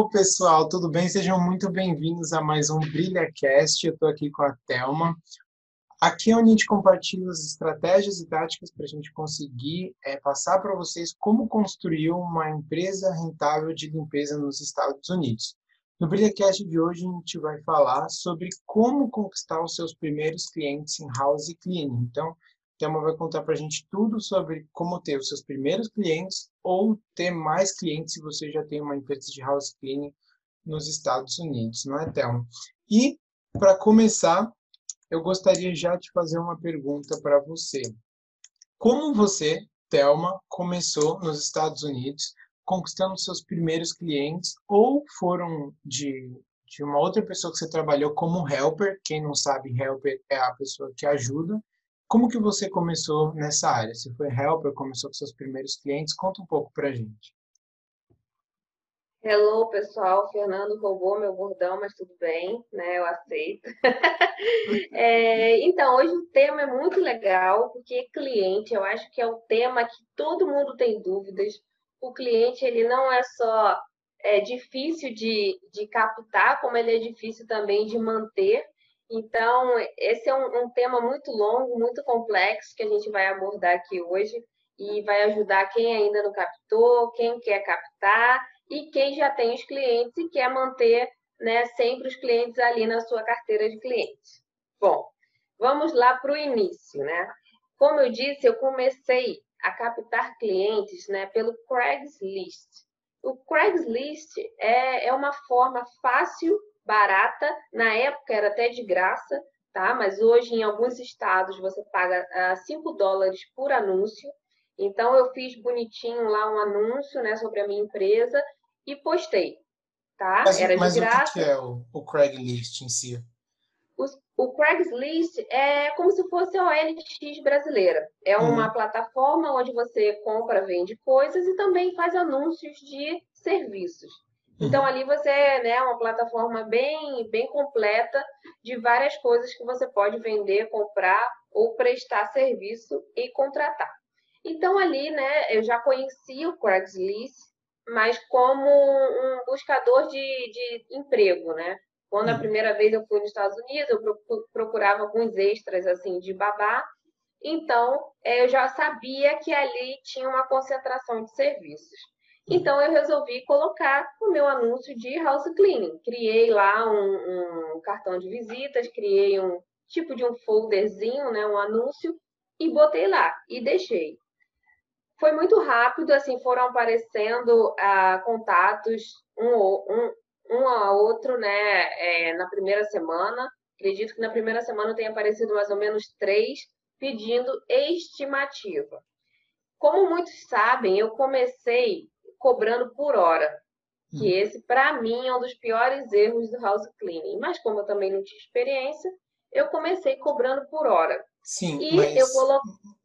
Hello, pessoal, tudo bem? Sejam muito bem-vindos a mais um BrilhaCast. Eu estou aqui com a Thelma. Aqui é onde a gente compartilha as estratégias e táticas para a gente conseguir é, passar para vocês como construir uma empresa rentável de limpeza nos Estados Unidos. No BrilhaCast de hoje, a gente vai falar sobre como conquistar os seus primeiros clientes em house cleaning. Então, Thelma vai contar para a gente tudo sobre como ter os seus primeiros clientes ou ter mais clientes se você já tem uma empresa de house cleaning nos Estados Unidos, não é, Thelma? E, para começar, eu gostaria já de fazer uma pergunta para você. Como você, Thelma, começou nos Estados Unidos conquistando seus primeiros clientes ou foram de, de uma outra pessoa que você trabalhou como helper? Quem não sabe, helper é a pessoa que ajuda como que você começou nessa área? Você foi helper, começou com seus primeiros clientes? Conta um pouco para a gente. Hello, pessoal. Fernando roubou meu bordão, mas tudo bem, né? Eu aceito. é, então, hoje o tema é muito legal, porque cliente, eu acho que é o tema que todo mundo tem dúvidas. O cliente, ele não é só é, difícil de, de captar, como ele é difícil também de manter. Então, esse é um, um, tema muito longo, muito complexo, que a gente vai abordar aqui hoje e vai ajudar quem ainda não captou, quem quer captar e quem já tem os clientes e quer manter né, sempre os clientes ali na sua carteira de clientes. Bom, vamos lá para o início, né? Como eu disse, eu comecei a captar clientes né, pelo Craigslist. O Craigslist é, é uma forma fácil barata, na época era até de graça, tá? Mas hoje em alguns estados você paga uh, ah, 5 dólares por anúncio. Então eu fiz bonitinho lá um anúncio, né, sobre a minha empresa e postei, tá? Mas, era de mas graça. Mas o que é o, o Craigslist em si? O, o, Craigslist é como se fosse a OLX brasileira. É uma uhum. plataforma onde você compra, vende coisas e também faz anúncios de serviços. Então, ali você é né, uma plataforma bem, bem completa de várias coisas que você pode vender, comprar ou prestar serviço e contratar. Então, ali, né, eu já conhecia o Craigslist, mas como um buscador de, de emprego, né? Quando a uhum. primeira vez eu fui nos Estados Unidos, eu procurava alguns extras, assim, de babá. Então, eu já sabia que ali tinha uma concentração de serviços. Então eu resolvi colocar o meu anúncio de house cleaning. Criei lá um, um, cartão de visitas, criei um tipo de um folderzinho, né, um anúncio e botei lá e deixei. Foi muito rápido, assim, foram aparecendo ah, contatos um, um, um a outro, né, é, na primeira semana. Acredito que na primeira semana tenha aparecido mais ou menos três pedindo estimativa. Como muitos sabem, eu comecei cobrando por hora. Que hum. esse, para mim, é um dos piores erros do house cleaning. Mas como eu também não tinha experiência, eu comecei cobrando por hora. Sim, e mas, eu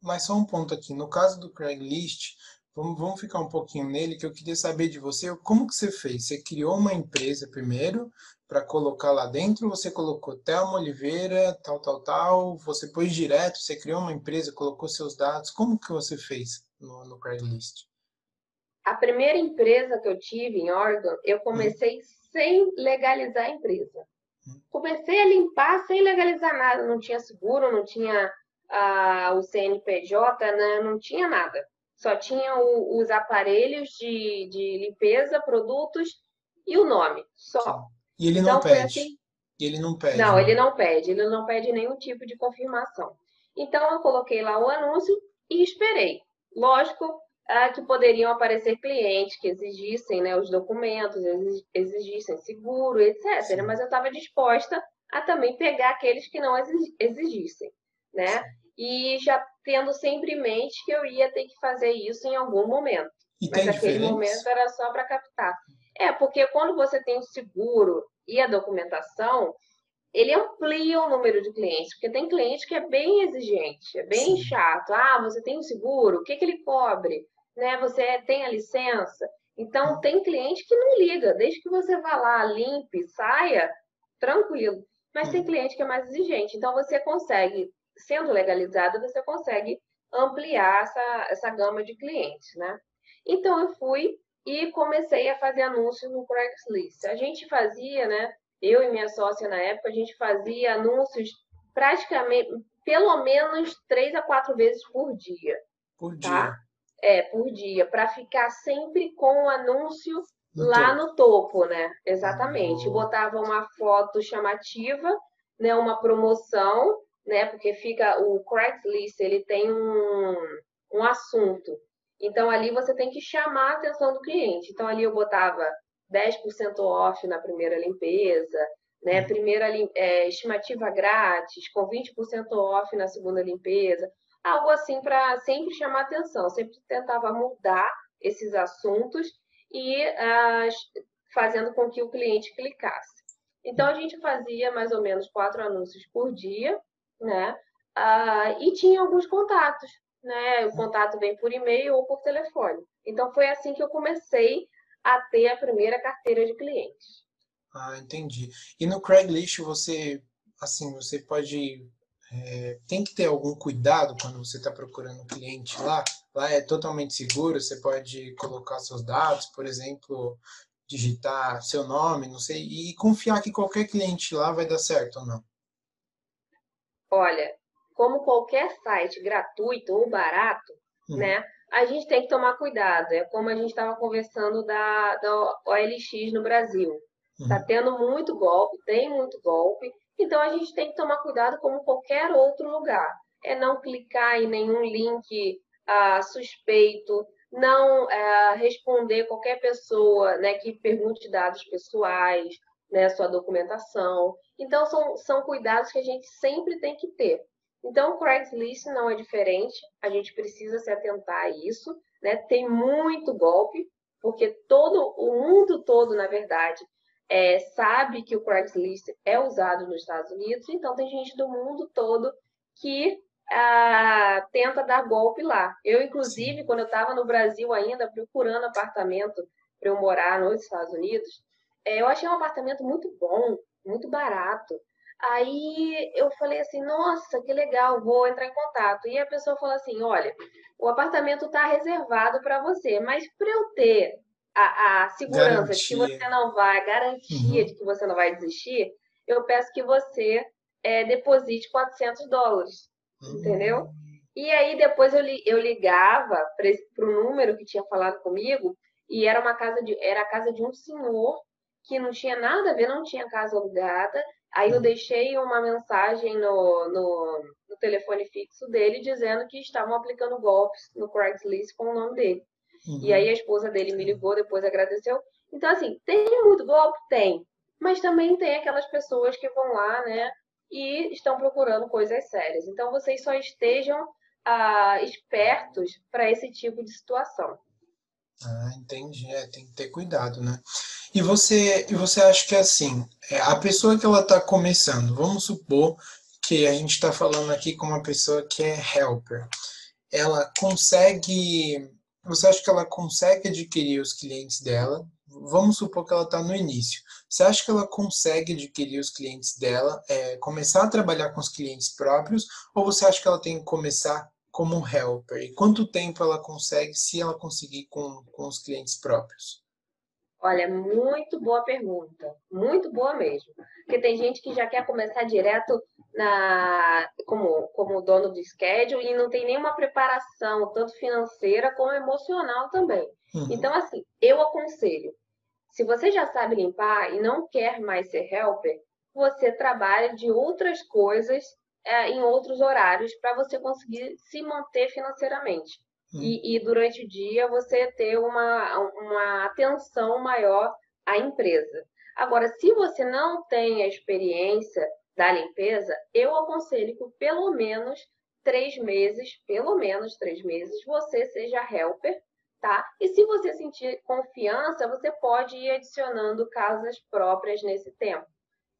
mas só um ponto aqui. No caso do Craigslist, vamos, vamos ficar um pouquinho nele, que eu queria saber de você. Como que você fez? Você criou uma empresa primeiro para colocar lá dentro? Você colocou Thelma Oliveira, tal, tal, tal? Você pôs direto? Você criou uma empresa, colocou seus dados? Como que você fez no, no Craigslist? A primeira empresa que eu tive em Oregon, eu comecei sem legalizar a empresa. Comecei a limpar sem legalizar nada, não tinha seguro, não tinha ah, o CNPJ, né? não tinha nada. Só tinha o, os aparelhos de, de limpeza, produtos e o nome, só. E ele não então, pede. Assim... Ele não pede. Não, né? ele não pede, ele não pede nenhum tipo de confirmação. Então eu coloquei lá o anúncio e esperei. Lógico, ah, que poderiam aparecer clientes que exigissem né, os documentos, exigissem seguro, etc. Sim. Mas eu estava disposta a também pegar aqueles que não exigissem, né? E já tendo sempre em mente que eu ia ter que fazer isso em algum momento. E Mas aquele diferença? momento era só para captar. É, porque quando você tem o seguro e a documentação, ele amplia o número de clientes, porque tem cliente que é bem exigente, é bem Sim. chato. Ah, você tem o seguro? O que, que ele cobre? Né? Você tem a licença. Então, tem cliente que não liga, desde que você vá lá, limpe, saia, tranquilo. Mas tem uhum. cliente que é mais exigente. Então, você consegue, sendo legalizado, você consegue ampliar essa, essa gama de clientes, né? Então, eu fui e comecei a fazer anúncios no Craigslist. A gente fazia, né? Eu e minha sócia na época, a gente fazia anúncios praticamente, pelo menos três a quatro vezes por dia. Por tá? É, por dia, para ficar sempre com o anúncio No lá topo. no topo, né? Exatamente. Oh. Botava uma foto chamativa, né? Uma promoção, né? Porque fica o Craigslist, ele tem um, um assunto. Então ali você tem que chamar a atenção do cliente. Então ali eu botava 10% off na primeira limpeza, né? Uhum. Primeira é, estimativa grátis, com 20% off na segunda limpeza. Algo assim para sempre chamar atenção. Sempre tentava mudar esses assuntos e fazendo com que o cliente clicasse. Então a gente fazia mais ou menos quatro anúncios por dia, né? Ah, e tinha alguns contatos, né? O contato vem por e-mail ou por telefone. Então foi assim que eu comecei a ter a primeira carteira de clientes. Ah, entendi. E no Craigslist você, assim, você pode, é, tem que ter algum cuidado quando você está procurando um cliente lá. Lá é totalmente seguro, você pode colocar seus dados, por exemplo, digitar seu nome, não sei, e confiar que qualquer cliente lá vai dar certo ou não. Olha, como qualquer site gratuito ou barato, Uhum. né? A gente tem que tomar cuidado. É como a gente estava conversando da, da OLX no Brasil. Está Uhum. tendo muito golpe, tem muito golpe. Então a gente tem que tomar cuidado como qualquer outro lugar. É não clicar em nenhum link ah, suspeito, não ah, responder qualquer pessoa né, que pergunte dados pessoais, né, sua documentação. Então são, são cuidados que a gente sempre tem que ter. Então, o Craigslist não é diferente, a gente precisa se atentar a isso. Né? Tem muito golpe, porque todo o mundo todo, na verdade, é, sabe que o Craigslist é usado nos Estados Unidos, então tem gente do mundo todo que ah, tenta dar golpe lá. Eu, inclusive, quando eu estava no Brasil ainda, procurando apartamento para eu morar nos Estados Unidos, é, eu achei um apartamento muito bom, muito barato. Aí eu falei assim, nossa, que legal, vou entrar em contato. E a pessoa falou assim, olha, o apartamento está reservado para você, mas para eu ter a, a segurança de que Garantia. você não vai, a garantia Uhum. de que você não vai desistir, eu peço que você é, deposite 400 dólares, entendeu? Hum, E aí depois eu, li- eu ligava para o número que tinha falado comigo e era uma casa de era a casa de um senhor que não tinha nada a ver, não tinha casa alugada. Aí eu Uhum. deixei uma mensagem no, no, no telefone fixo dele dizendo que estavam aplicando golpes no Craigslist com o nome dele. E uhum. aí a esposa dele me ligou, depois agradeceu. Então, assim, tem muito golpe? Tem. Mas também tem aquelas pessoas que vão lá, né, e estão procurando coisas sérias. Então, vocês só estejam ah, espertos para esse tipo de situação. Ah, entendi. É, tem que ter cuidado, né? E você, e você acha que é assim, é, a pessoa que ela está começando, vamos supor que a gente está falando aqui com uma pessoa que é helper, ela consegue, você acha que ela consegue adquirir os clientes dela? Vamos supor que ela está no início. Você acha que ela consegue adquirir os clientes dela, é, começar a trabalhar com os clientes próprios, ou você acha que ela tem que começar como um helper? E quanto tempo ela consegue, se ela conseguir com, com os clientes próprios? Olha, muito boa pergunta. Muito boa mesmo. Porque tem gente que já quer começar direto na, como, como dono do schedule e não tem nenhuma preparação, tanto financeira como emocional também. Uhum. Então, assim, eu aconselho, se você já sabe limpar e não quer mais ser helper, você trabalha de outras coisas é, em outros horários para você conseguir se manter financeiramente. Hum. E, e durante o dia você ter uma, uma atenção maior à empresa. Agora, se você não tem a experiência da limpeza, eu aconselho que pelo menos três meses, pelo menos três meses, você seja helper, tá? E se você sentir confiança, você pode ir adicionando casas próprias nesse tempo,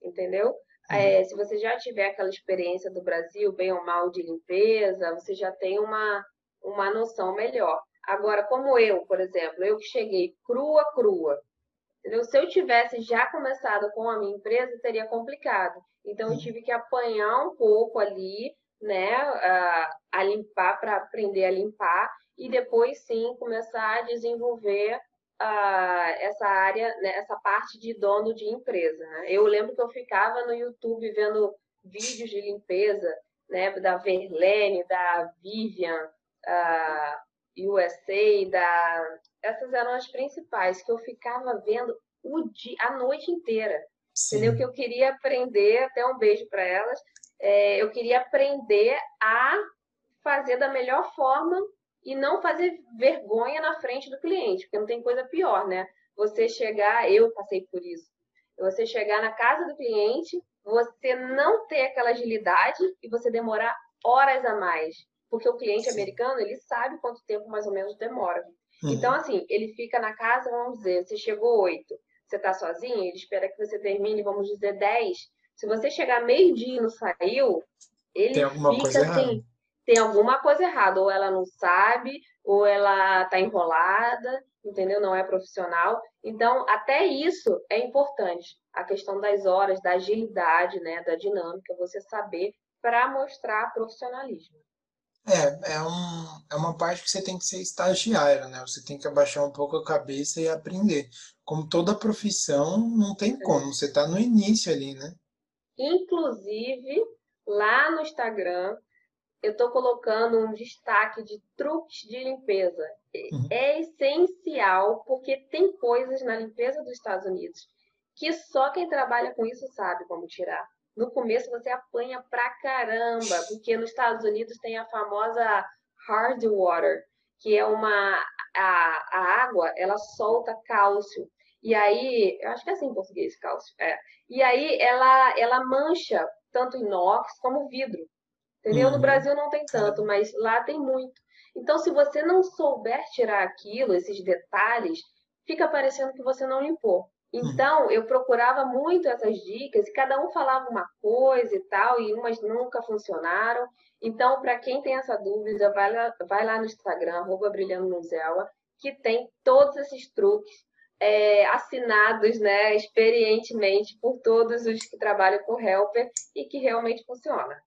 entendeu? É, se você já tiver aquela experiência do Brasil, bem ou mal de limpeza, você já tem uma, uma noção melhor. Agora, como eu, por exemplo, eu que cheguei crua, crua, entendeu? Se eu tivesse já começado com a minha empresa, teria complicado. Então, eu tive que apanhar um pouco ali, né, a, a limpar, para aprender a limpar, e depois sim começar a desenvolver uh, essa área, né, essa parte de dono de empresa. Né? Eu lembro que eu ficava no YouTube vendo vídeos de limpeza, né, da Verlene, da Vivian, uh, USA, da... essas eram as principais que eu ficava vendo o dia, a noite inteira. Sim. Entendeu? Que eu queria aprender, até um beijo para elas, é, eu queria aprender a fazer da melhor forma e não fazer vergonha na frente do cliente, porque não tem coisa pior, né? Você chegar, eu passei por isso, você chegar na casa do cliente, você não ter aquela agilidade e você demorar horas a mais, porque o cliente Sim. americano, ele sabe quanto tempo mais ou menos demora. Uhum. Então, assim, ele fica na casa, vamos dizer, você chegou oito, você está sozinho, ele espera que você termine, vamos dizer, dez. Se você chegar meio-dia e não saiu, ele tem alguma fica coisa assim, errada. tem alguma coisa errada, ou ela não sabe, ou ela está enrolada, entendeu? Não é profissional. Então, até isso é importante. A questão das horas, da agilidade, né, da dinâmica, você saber para mostrar profissionalismo. É, é, um, é uma parte que você tem que ser estagiário, né? Você tem que abaixar um pouco a cabeça e aprender. Como toda profissão, não tem como, você está no início ali, né? Inclusive, lá no Instagram, eu estou colocando um destaque de truques de limpeza. Uhum. É essencial, porque tem coisas na limpeza dos Estados Unidos que só quem trabalha com isso sabe como tirar. No começo você apanha pra caramba, porque nos Estados Unidos tem a famosa hard water, que é uma a, a água, ela solta cálcio. E aí, eu acho que é assim em português, cálcio. É. E aí ela ela mancha tanto inox como vidro. Entendeu? Uhum. No Brasil não tem tanto, mas lá tem muito. Então, se você não souber tirar aquilo, esses detalhes, fica parecendo que você não limpou. Uhum. Então, eu procurava muito essas dicas e cada um falava uma coisa e tal, e umas nunca funcionaram. Então, para quem tem essa dúvida, vai lá, vai lá no Instagram, arroba Brilhando Nuzela, que tem todos esses truques é, assinados né, experientemente por todos os que trabalham com Helper e que realmente funciona.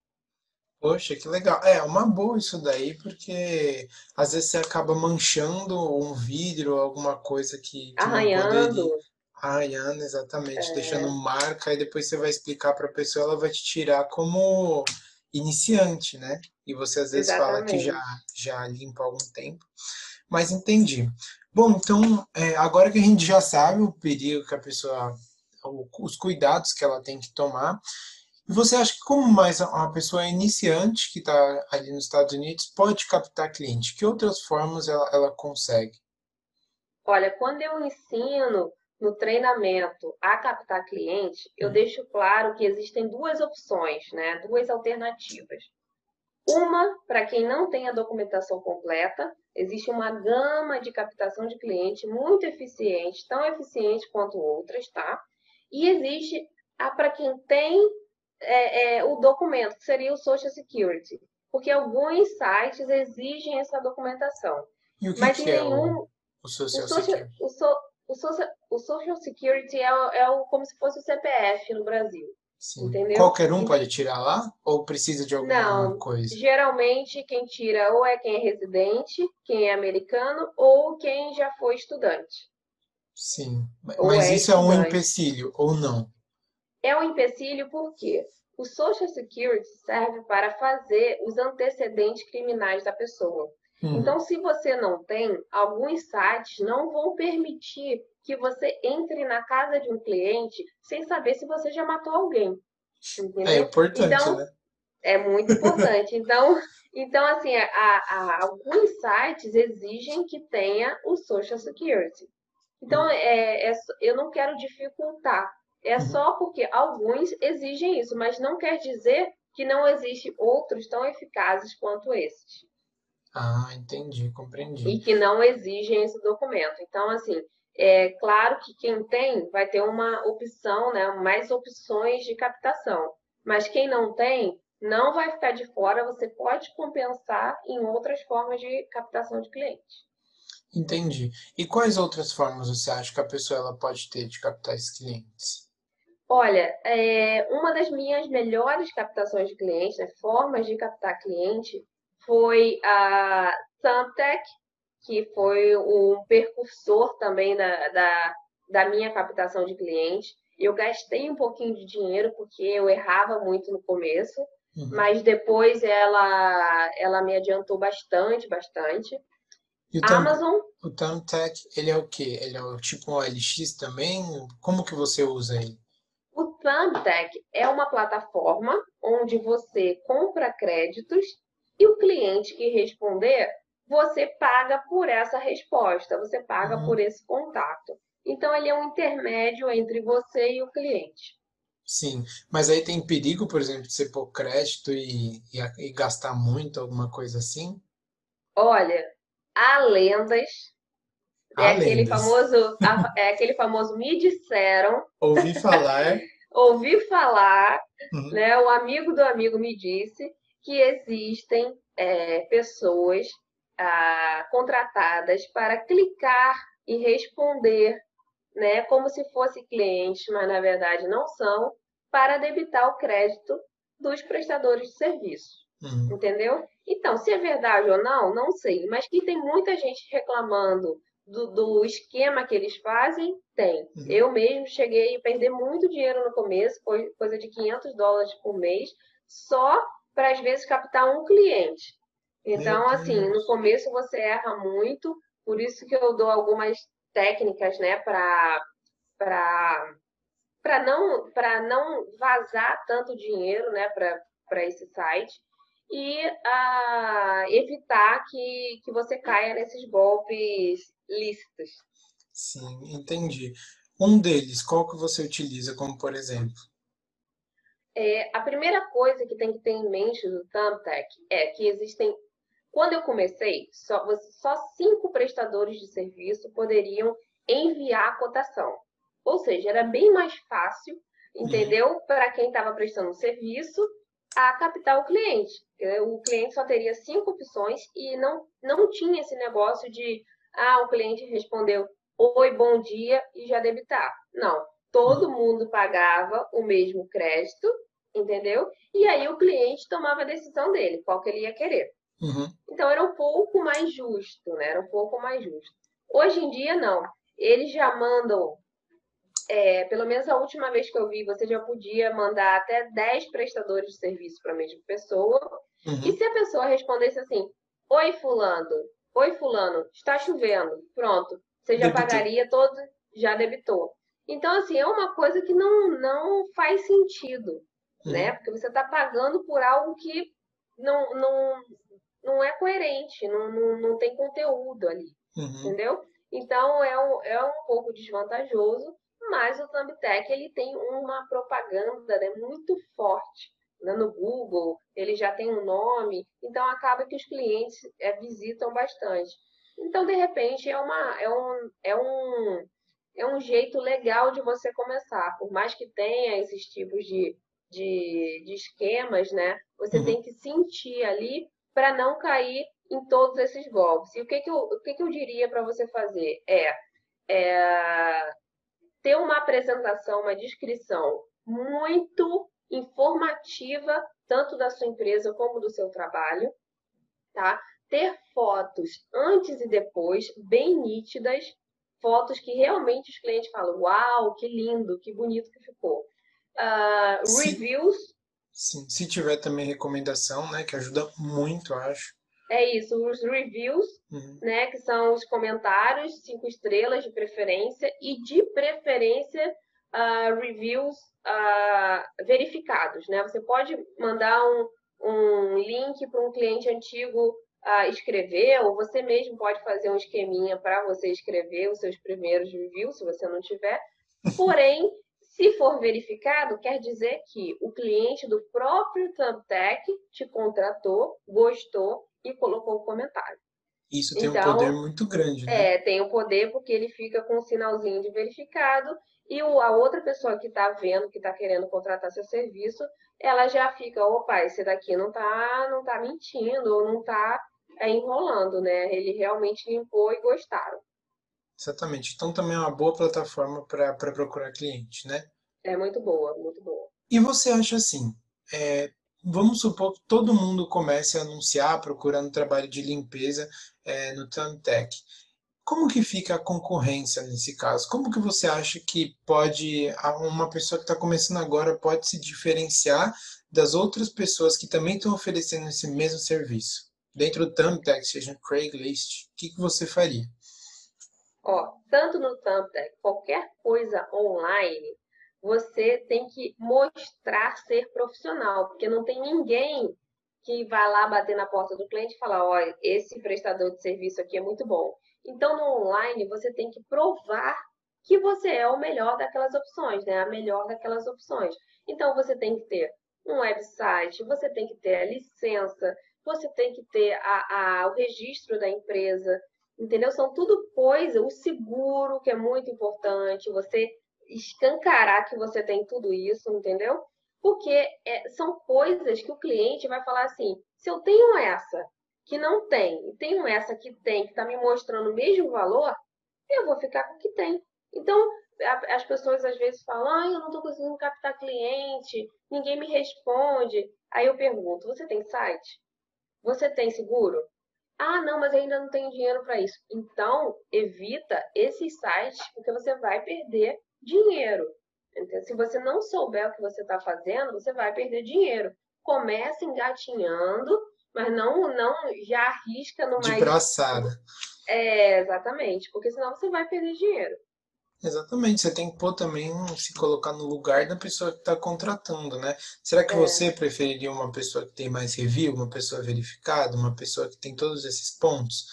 Poxa, que legal. É uma boa isso daí, porque às vezes você acaba manchando um vidro, alguma coisa que, que Arranhando. Não poderia. Arranhando, exatamente, é. deixando marca, e depois você vai explicar para a pessoa, ela vai te tirar como iniciante, né? E você às vezes exatamente. fala que já, já limpa há algum tempo. Mas entendi. Bom, então, é, agora que a gente já sabe o perigo que a pessoa, os cuidados que ela tem que tomar, e você acha que como mais uma pessoa iniciante que está ali nos Estados Unidos pode captar cliente? Que outras formas ela, ela consegue? Olha, quando eu ensino no treinamento a captar cliente, eu hum. deixo claro que existem duas opções, né? Duas alternativas. Uma, para quem não tem a documentação completa, existe uma gama de captação de cliente muito eficiente, tão eficiente quanto outras, tá? E existe a para quem tem é, é, o documento, que seria o Social Security, porque alguns sites exigem essa documentação. E o que, mas que nenhum, é o, o Social, o social Security? O, so, o, social, o Social Security é, é o, como se fosse o CPF no Brasil. Sim. Entendeu? Qualquer um pode tirar lá? Ou precisa de alguma Não, coisa? Geralmente quem tira ou é quem é residente, quem é americano, ou quem já foi estudante. Sim. Mas é isso estudante. é um empecilho, ou não? É um empecilho porque o Social Security serve para fazer os antecedentes criminais da pessoa. Hum. Então, se você não tem, alguns sites não vão permitir que você entre na casa de um cliente sem saber se você já matou alguém. Entendeu? É importante, então, né? É muito importante. Então, então assim, a, a, alguns sites exigem que tenha o Social Security. Então, hum. é, é, eu não quero dificultar é uhum. só porque alguns exigem isso, mas não quer dizer que não existem outros tão eficazes quanto esses. Ah, entendi, compreendi. E que não exigem esse documento. Então, assim, é claro que quem tem vai ter uma opção, né, mais opções de captação. Mas quem não tem, não vai ficar de fora, você pode compensar em outras formas de captação de clientes. Entendi. E quais outras formas você acha que a pessoa ela pode ter de captar esses clientes? Olha, é, uma das minhas melhores captações de clientes, né, formas de captar cliente, foi a Samtec que foi um percursor também da, da, da minha captação de clientes. Eu gastei um pouquinho de dinheiro porque eu errava muito no começo, uhum. mas depois ela, ela me adiantou bastante, bastante. E o Amazon. O Thumbtack, ele é o quê? Ele é o tipo um OLX também? Como que você usa ele? O Thumbtack é uma plataforma onde você compra créditos e o cliente que responder, você paga por essa resposta, você paga uhum. por esse contato. Então, ele é um intermédio entre você e o cliente. Sim, mas aí tem perigo, por exemplo, de você pôr crédito e, e, e gastar muito, alguma coisa assim? Olha, há lendas. Há é lendas. aquele famoso, é aquele famoso me disseram. Ouvi falar. Ouvi falar, uhum. né? O amigo do amigo me disse que existem é, pessoas ah, contratadas para clicar e responder né, como se fosse clientes, mas na verdade não são, para debitar o crédito dos prestadores de serviço. Uhum. Entendeu? Então, se é verdade ou não, não sei. Mas que tem muita gente reclamando do, do esquema que eles fazem, tem. Uhum. Eu mesmo cheguei a perder muito dinheiro no começo, coisa de 500 dólares por mês, só para às vezes captar um cliente. Então, assim, no começo você erra muito, por isso que eu dou algumas técnicas, né, para para não para não vazar tanto dinheiro, né, para esse site e uh, evitar que, que você caia nesses golpes lícitos. Sim, entendi. Um deles, qual que você utiliza como por exemplo? É, a primeira coisa que tem que ter em mente do Thumbtack é que existem quando eu comecei, só, só cinco prestadores de serviço poderiam enviar a cotação. Ou seja, era bem mais fácil, entendeu? Para quem estava prestando serviço, a captar o cliente. O cliente só teria cinco opções e não, não tinha esse negócio de, ah, o cliente respondeu oi, bom dia e já debitar. Não, todo mundo pagava o mesmo crédito, entendeu? E aí o cliente tomava a decisão dele, qual que ele ia querer. Uhum. Então era um pouco mais justo, né? Era um pouco mais justo. Hoje em dia, não. Eles já mandam, é, pelo menos a última vez que eu vi, você já podia mandar até 10 prestadores de serviço para a mesma pessoa. Uhum. E se a pessoa respondesse assim: Oi, Fulano, Oi, Fulano, está chovendo. Pronto. Você já debitou. pagaria todo, já debitou. Então, assim, é uma coisa que não, não faz sentido, né? Porque você está pagando por algo que não, não, não é coerente, não, não, não tem conteúdo ali, uhum. entendeu? Então é um, é um pouco desvantajoso, mas o Thumbtack ele tem uma propaganda né, muito forte né, no Google, ele já tem um nome, então acaba que os clientes é, visitam bastante. Então, de repente, é, uma, é, um, é, um, é um jeito legal de você começar. Por mais que tenha esses tipos de, de, de esquemas, né? Você uhum. tem que sentir ali para não cair em todos esses golpes. E o que, que, eu, o que, que eu diria para você fazer? É, é ter uma apresentação, uma descrição muito informativa, tanto da sua empresa como do seu trabalho, tá? Ter fotos antes e depois, bem nítidas, fotos que realmente os clientes falam: Uau, que lindo, que bonito que ficou. Uh, reviews Sim, se tiver também recomendação, né, que ajuda muito, acho. É isso, os reviews, uhum. né, que são os comentários, cinco estrelas de preferência, e de preferência uh, reviews uh, verificados, né? Você pode mandar um, um link para um cliente antigo uh, escrever, ou você mesmo pode fazer um esqueminha para você escrever os seus primeiros reviews, se você não tiver. Porém, se for verificado, quer dizer que o cliente do próprio Thumbtack te contratou, gostou e colocou o comentário. Isso tem então, um poder muito grande, né? É, tem o um poder porque ele fica com um sinalzinho de verificado e a outra pessoa que está vendo, que está querendo contratar seu serviço, ela já fica, opa, esse daqui não está não tá mentindo ou não está é, enrolando, né? Ele realmente limpou e gostaram. Exatamente. Então também é uma boa plataforma para procurar cliente, né? É muito boa, muito boa. E você acha assim, é, vamos supor que todo mundo comece a anunciar procurando trabalho de limpeza é, no Thumbtack. Como que fica a concorrência nesse caso? Como que você acha que pode uma pessoa que está começando agora pode se diferenciar das outras pessoas que também estão oferecendo esse mesmo serviço? Dentro do Thumbtack, seja Craigslist, o que, que você faria? Ó, tanto no Thumbtack, qualquer coisa online, você tem que mostrar ser profissional, porque não tem ninguém que vai lá bater na porta do cliente e falar, olha, esse prestador de serviço aqui é muito bom. Então, no online, você tem que provar que você é o melhor daquelas opções, né? A melhor daquelas opções. Então, você tem que ter um website, você tem que ter a licença, você tem que ter a, a, o registro da empresa, entendeu? São tudo coisa, o seguro, que é muito importante, você escancarar que você tem tudo isso, entendeu? Porque é, são coisas que o cliente vai falar assim: se eu tenho essa, que não tem, e tenho essa que tem, que está me mostrando o mesmo valor, eu vou ficar com o que tem. Então, as pessoas às vezes falam, ah, eu não estou conseguindo captar cliente, ninguém me responde. Aí eu pergunto, você tem site? Você tem seguro? Ah, não, mas ainda não tenho dinheiro para isso. Então, evita esses sites, porque você vai perder dinheiro. Então, se você não souber o que você está fazendo, você vai perder dinheiro. Comece engatinhando mas não, não já arrisca no De braçada. É, exatamente, porque senão você vai perder dinheiro. Exatamente, você tem que pôr também, se colocar no lugar da pessoa que está contratando, né? Será que é. você preferiria uma pessoa que tem mais review, uma pessoa verificada, uma pessoa que tem todos esses pontos?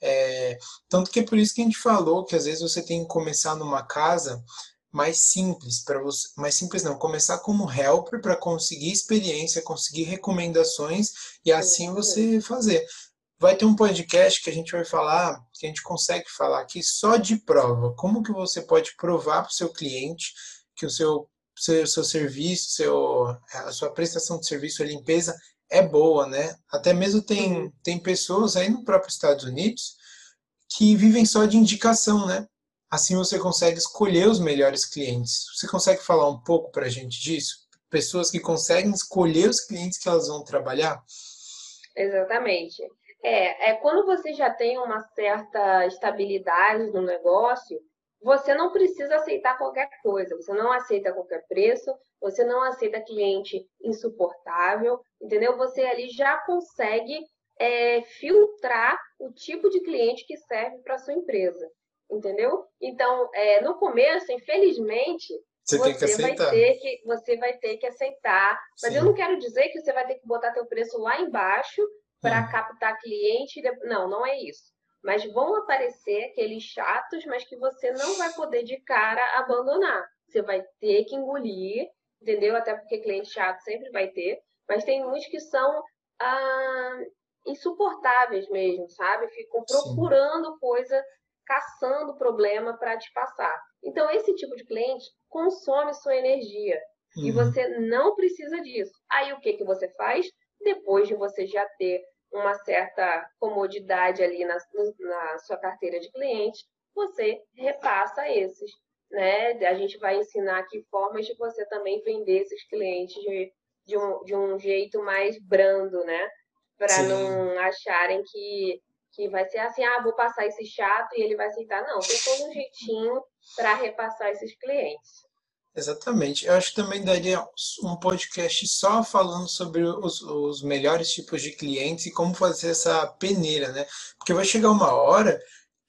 É, tanto que é por isso que a gente falou que às vezes você tem que começar numa casa mais simples para você, mais simples não, começar como helper para conseguir experiência, conseguir recomendações e assim você fazer. Vai ter um podcast que a gente vai falar, que a gente consegue falar aqui só de prova. Como que você pode provar para o seu cliente que o seu, seu, seu serviço, seu, a sua prestação de serviço, a limpeza é boa, né? Até mesmo tem, tem pessoas aí no próprio Estados Unidos que vivem só de indicação, né? Assim você consegue escolher os melhores clientes. Você consegue falar um pouco para a gente disso? Pessoas que conseguem escolher os clientes que elas vão trabalhar? Exatamente. É, é quando você já tem uma certa estabilidade no negócio, você não precisa aceitar qualquer coisa, você não aceita qualquer preço, você não aceita cliente insuportável, entendeu? Você ali já consegue é, filtrar o tipo de cliente que serve para sua empresa entendeu? Então, é, no começo, infelizmente, você, você vai ter que você vai ter que aceitar. Mas Sim. eu não quero dizer que você vai ter que botar teu preço lá embaixo para captar cliente. Não, não é isso. Mas vão aparecer aqueles chatos, mas que você não vai poder de cara abandonar. Você vai ter que engolir, entendeu? Até porque cliente chato sempre vai ter. Mas tem muitos que são ah, insuportáveis mesmo, sabe? Ficam procurando Sim. coisa caçando problema para te passar. Então, esse tipo de cliente consome sua energia uhum. e você não precisa disso. Aí, o que, que você faz? Depois de você já ter uma certa comodidade ali na, na sua carteira de cliente, você repassa esses. Né? A gente vai ensinar aqui formas de você também vender esses clientes de, de, um, de um jeito mais brando, né? Para não acharem que que vai ser assim, ah, vou passar esse chato e ele vai aceitar. Não, tem todo um jeitinho para repassar esses clientes. Exatamente. Eu acho que também daria um podcast só falando sobre os, os melhores tipos de clientes e como fazer essa peneira, né? Porque vai chegar uma hora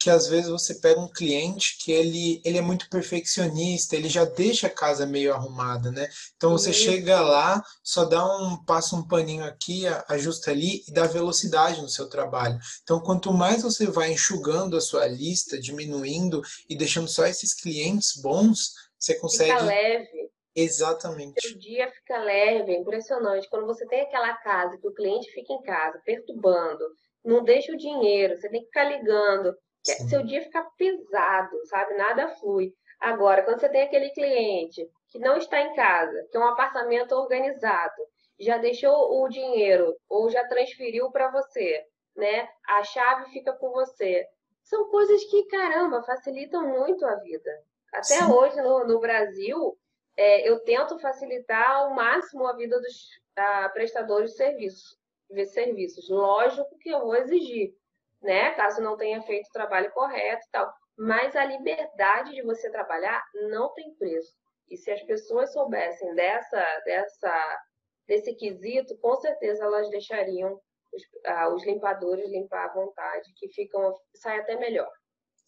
que às vezes você pega um cliente que ele, ele é muito perfeccionista, ele já deixa a casa meio arrumada, né? Então você uhum. chega lá, só dá um passa um paninho aqui, ajusta ali e dá velocidade no seu trabalho. Então quanto mais você vai enxugando a sua lista, diminuindo e deixando só esses clientes bons, você consegue Fica leve. Exatamente. O dia fica leve, é impressionante. Quando você tem aquela casa que o cliente fica em casa perturbando, não deixa o dinheiro, você tem que ficar ligando Sim. seu dia fica pesado, sabe? Nada flui. Agora, quando você tem aquele cliente que não está em casa, que é um apartamento organizado, já deixou o dinheiro ou já transferiu para você, né? A chave fica com você. São coisas que, caramba, facilitam muito a vida. Até Sim. hoje no, no Brasil, é, eu tento facilitar ao máximo a vida dos a, prestadores de serviços, de serviços. Lógico que eu vou exigir, né? Caso não tenha feito o trabalho correto e tal. Mas a liberdade de você trabalhar não tem preço. E se as pessoas soubessem dessa, dessa, desse quesito, com certeza elas deixariam os, ah, os limpadores limpar à vontade, que ficam sai até melhor.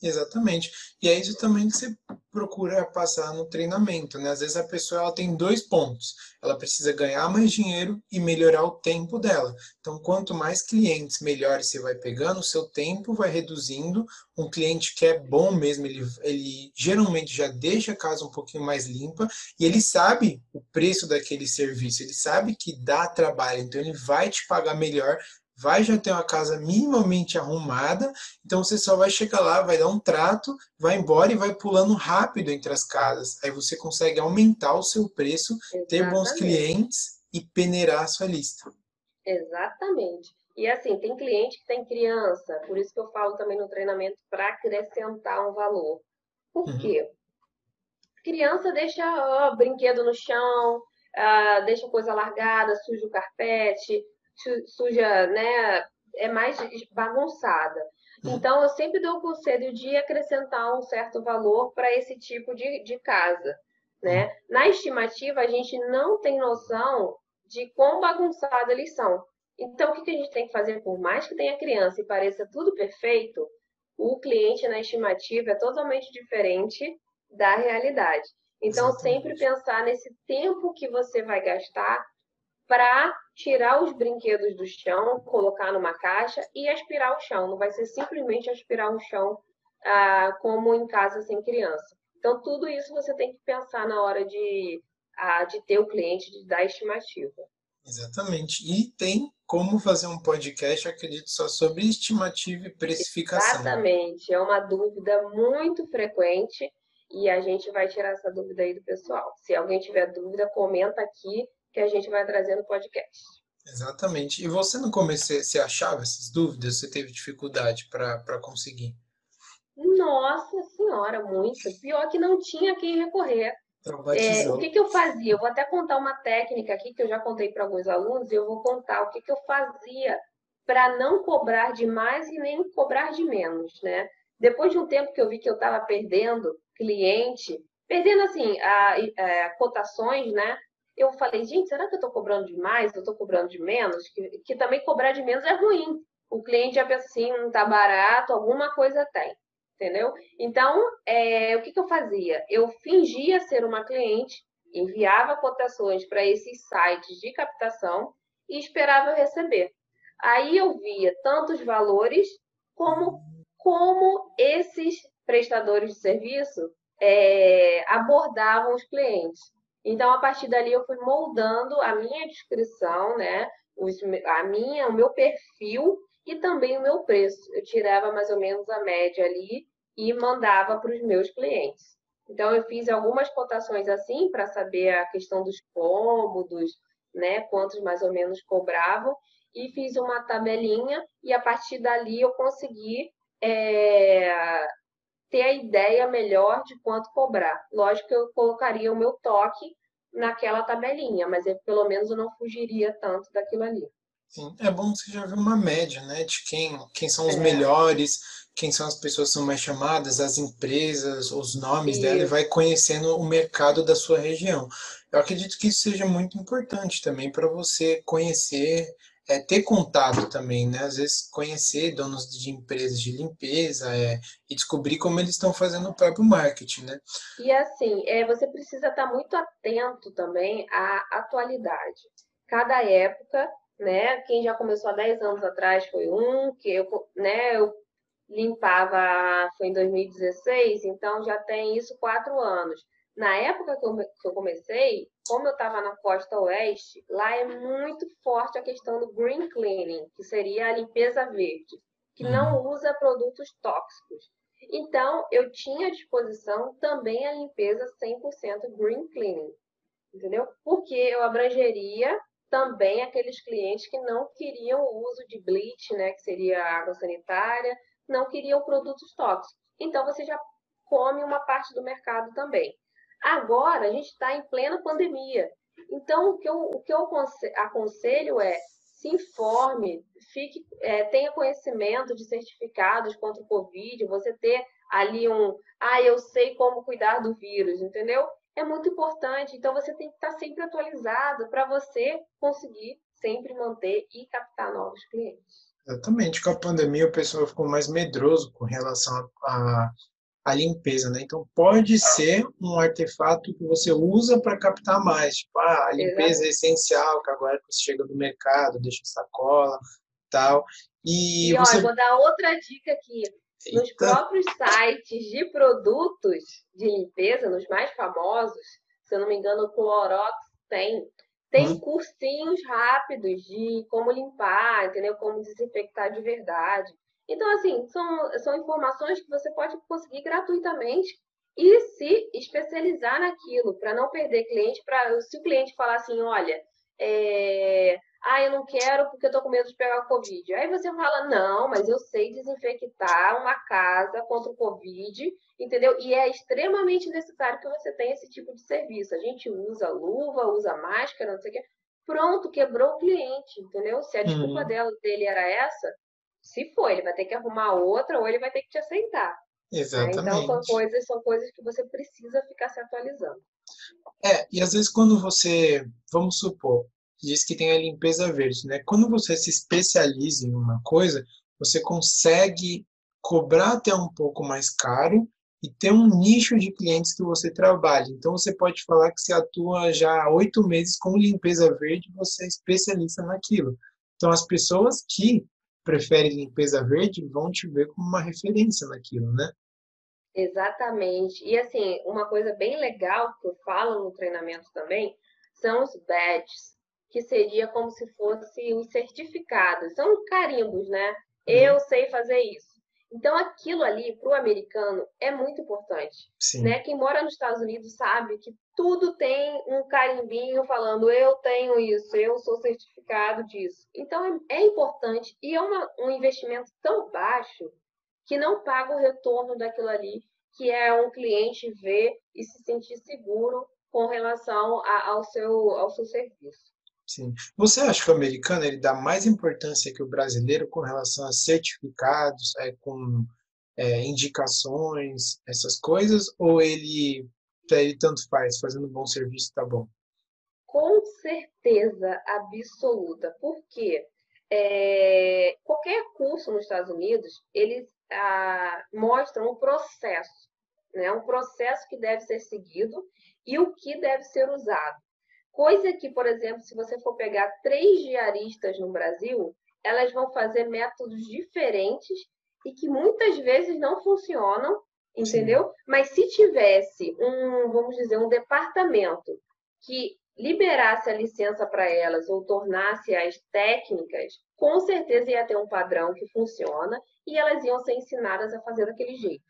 Exatamente. E é isso também que você procura passar no treinamento, né? Às vezes a pessoa ela tem dois pontos. Ela precisa ganhar mais dinheiro e melhorar o tempo dela. Então, quanto mais clientes melhores você vai pegando, o seu tempo vai reduzindo. Um cliente que é bom mesmo, ele, ele geralmente já deixa a casa um pouquinho mais limpa e ele sabe o preço daquele serviço, ele sabe que dá trabalho, então ele vai te pagar melhor vai já ter uma casa minimamente arrumada, então você só vai chegar lá, vai dar um trato, vai embora e vai pulando rápido entre as casas. Aí você consegue aumentar o seu preço, Exatamente. ter bons clientes e peneirar a sua lista. Exatamente. E assim, tem cliente que tem criança, por isso que eu falo também no treinamento para acrescentar um valor. Por uhum. quê? Criança deixa brinquedo no chão, uh, deixa coisa largada, suja o carpete, suja, né, é mais bagunçada. Uhum. Então, eu sempre dou o conselho de acrescentar um certo valor para esse tipo de, de casa. Né? Uhum. Na estimativa, a gente não tem noção de quão bagunçada eles são. Então, o que a gente tem que fazer? Por mais que tenha criança e pareça tudo perfeito, o cliente na estimativa é totalmente diferente da realidade. Então, Exatamente. sempre pensar nesse tempo que você vai gastar para tirar os brinquedos do chão, colocar numa caixa e aspirar o chão. Não vai ser simplesmente aspirar o chão ah, como em casa sem criança. Então, tudo isso você tem que pensar na hora de, ah, de ter o cliente, de dar estimativa. Exatamente. E tem como fazer um podcast, acredito, só sobre estimativa e precificação. Exatamente. É uma dúvida muito frequente e a gente vai tirar essa dúvida aí do pessoal. Se alguém tiver dúvida, comenta aqui que a gente vai trazer no podcast. Exatamente. E você no começo, você achava essas dúvidas? Você teve dificuldade para conseguir? Nossa Senhora, muito. Pior que não tinha quem recorrer. É, o que, que eu fazia? Eu vou até contar uma técnica aqui que eu já contei para alguns alunos e eu vou contar o que, que eu fazia para não cobrar de mais e nem cobrar de menos, né? Depois de um tempo que eu vi que eu estava perdendo cliente, perdendo assim a, a, é, a, cotações, né? Eu falei, gente, será que eu estou cobrando demais? Eu estou cobrando de menos? Que, que também cobrar de menos é ruim. O cliente já pensa assim, não está barato, alguma coisa tem, entendeu? Então, é, o que, que eu fazia? Eu fingia ser uma cliente, enviava cotações para esses sites de captação e esperava receber. Aí eu via tantos valores como como esses prestadores de serviço é, abordavam os clientes. Então, a partir dali, eu fui moldando a minha descrição, né? Os, a minha, o meu perfil e também o meu preço. Eu tirava mais ou menos a média ali e mandava para os meus clientes. Então, eu fiz algumas cotações assim para saber a questão dos cômodos, né? Quantos mais ou menos cobravam. E fiz uma tabelinha e a partir dali eu consegui é, ter a ideia melhor de quanto cobrar. Lógico que eu colocaria o meu toque naquela tabelinha, mas eu, pelo menos eu não fugiria tanto daquilo ali. Sim, é bom você já ver uma média, né, de quem, quem são os é. melhores, quem são as pessoas que são mais chamadas, as empresas, os nomes dela, e vai conhecendo o mercado da sua região. Eu acredito que isso seja muito importante também para você conhecer é, ter contato também, né? Às vezes conhecer donos de empresas de limpeza é, e descobrir como eles estão fazendo o próprio marketing, né? E assim, é, você precisa estar muito atento também à atualidade. Cada época, né? Quem já começou há 10 anos atrás foi um, que eu, né, eu limpava, foi em 2016, então já tem isso quatro anos. Na época que eu, que eu comecei, como eu estava na costa oeste, lá é muito forte a questão do green cleaning, que seria a limpeza verde, que uhum. não usa produtos tóxicos. Então, eu tinha à disposição também a limpeza 100% green cleaning, entendeu? Porque eu abrangeria também aqueles clientes que não queriam o uso de bleach, né, que seria água sanitária, não queriam produtos tóxicos. Então, você já come uma parte do mercado também. Agora, a gente está em plena pandemia. Então, o que eu, o que eu aconselho é se informe, fique, é, tenha conhecimento de certificados contra o Covid, você ter ali um, ah, eu sei como cuidar do vírus, entendeu? É muito importante. Então, você tem que estar sempre atualizado para você conseguir sempre manter e captar novos clientes. Exatamente. Com a pandemia, o pessoal ficou mais medroso com relação a, a limpeza, né? Então pode ser um artefato que você usa para captar mais, tipo, ah, a limpeza é essencial, que agora você chega no mercado, deixa sacola, tal. E, e você... vou dar outra dica aqui. Eita. Nos próprios sites de produtos de limpeza, nos mais famosos, se eu não me engano, o Clorox tem tem hum. cursinhos rápidos de como limpar, entendeu? Como desinfectar de verdade. Então, assim, são, são informações que você pode conseguir gratuitamente e se especializar naquilo, para não perder cliente. Pra, se o cliente falar assim, olha, é, ah, eu não quero porque eu tô com medo de pegar o Covid. Aí você fala, não, mas eu sei desinfectar uma casa contra o Covid, entendeu? E é extremamente necessário que você tenha esse tipo de serviço. A gente usa luva, usa máscara, não sei o quê. Pronto, quebrou o cliente, entendeu? Se a desculpa uhum. dela, dele era essa, se for, ele vai ter que arrumar outra ou ele vai ter que te aceitar. Exatamente. Né? Então, são coisas, são coisas que você precisa ficar se atualizando. É, e às vezes quando você, vamos supor, diz que tem a limpeza verde, né? Quando você se especializa em uma coisa, você consegue cobrar até um pouco mais caro e ter um nicho de clientes que você trabalha. Então, você pode falar que você atua já há oito meses com limpeza verde, você é especialista naquilo. Então, as pessoas que prefere limpeza verde vão te ver como uma referência naquilo, né? Exatamente. E assim, uma coisa bem legal que eu falo no treinamento também são os badges, que seria como se fossem os certificados, são carimbos, né? Uhum. Eu sei fazer isso. Então, aquilo ali, para o americano, é muito importante. Sim. Né? Quem mora nos Estados Unidos sabe que tudo tem um carimbinho falando eu tenho isso, eu sou certificado disso. Então, é, é importante e é uma, um investimento tão baixo que não paga o retorno daquilo ali, que é um cliente ver e se sentir seguro com relação a, ao, seu, ao seu serviço. Sim. Você acha que o americano ele dá mais importância que o brasileiro com relação a certificados, é, com é, indicações, essas coisas, ou ele, ele tanto faz, fazendo um bom serviço tá bom? Com certeza absoluta, porque é, qualquer curso nos Estados Unidos, eles mostram um processo, né? um processo que deve ser seguido e o que deve ser usado. Coisa que, por exemplo, se você for pegar três diaristas no Brasil, elas vão fazer métodos diferentes e que muitas vezes não funcionam, entendeu? Sim. Mas se tivesse um, vamos dizer, um departamento que liberasse a licença para elas ou tornasse as técnicas, com certeza ia ter um padrão que funciona e elas iam ser ensinadas a fazer daquele jeito.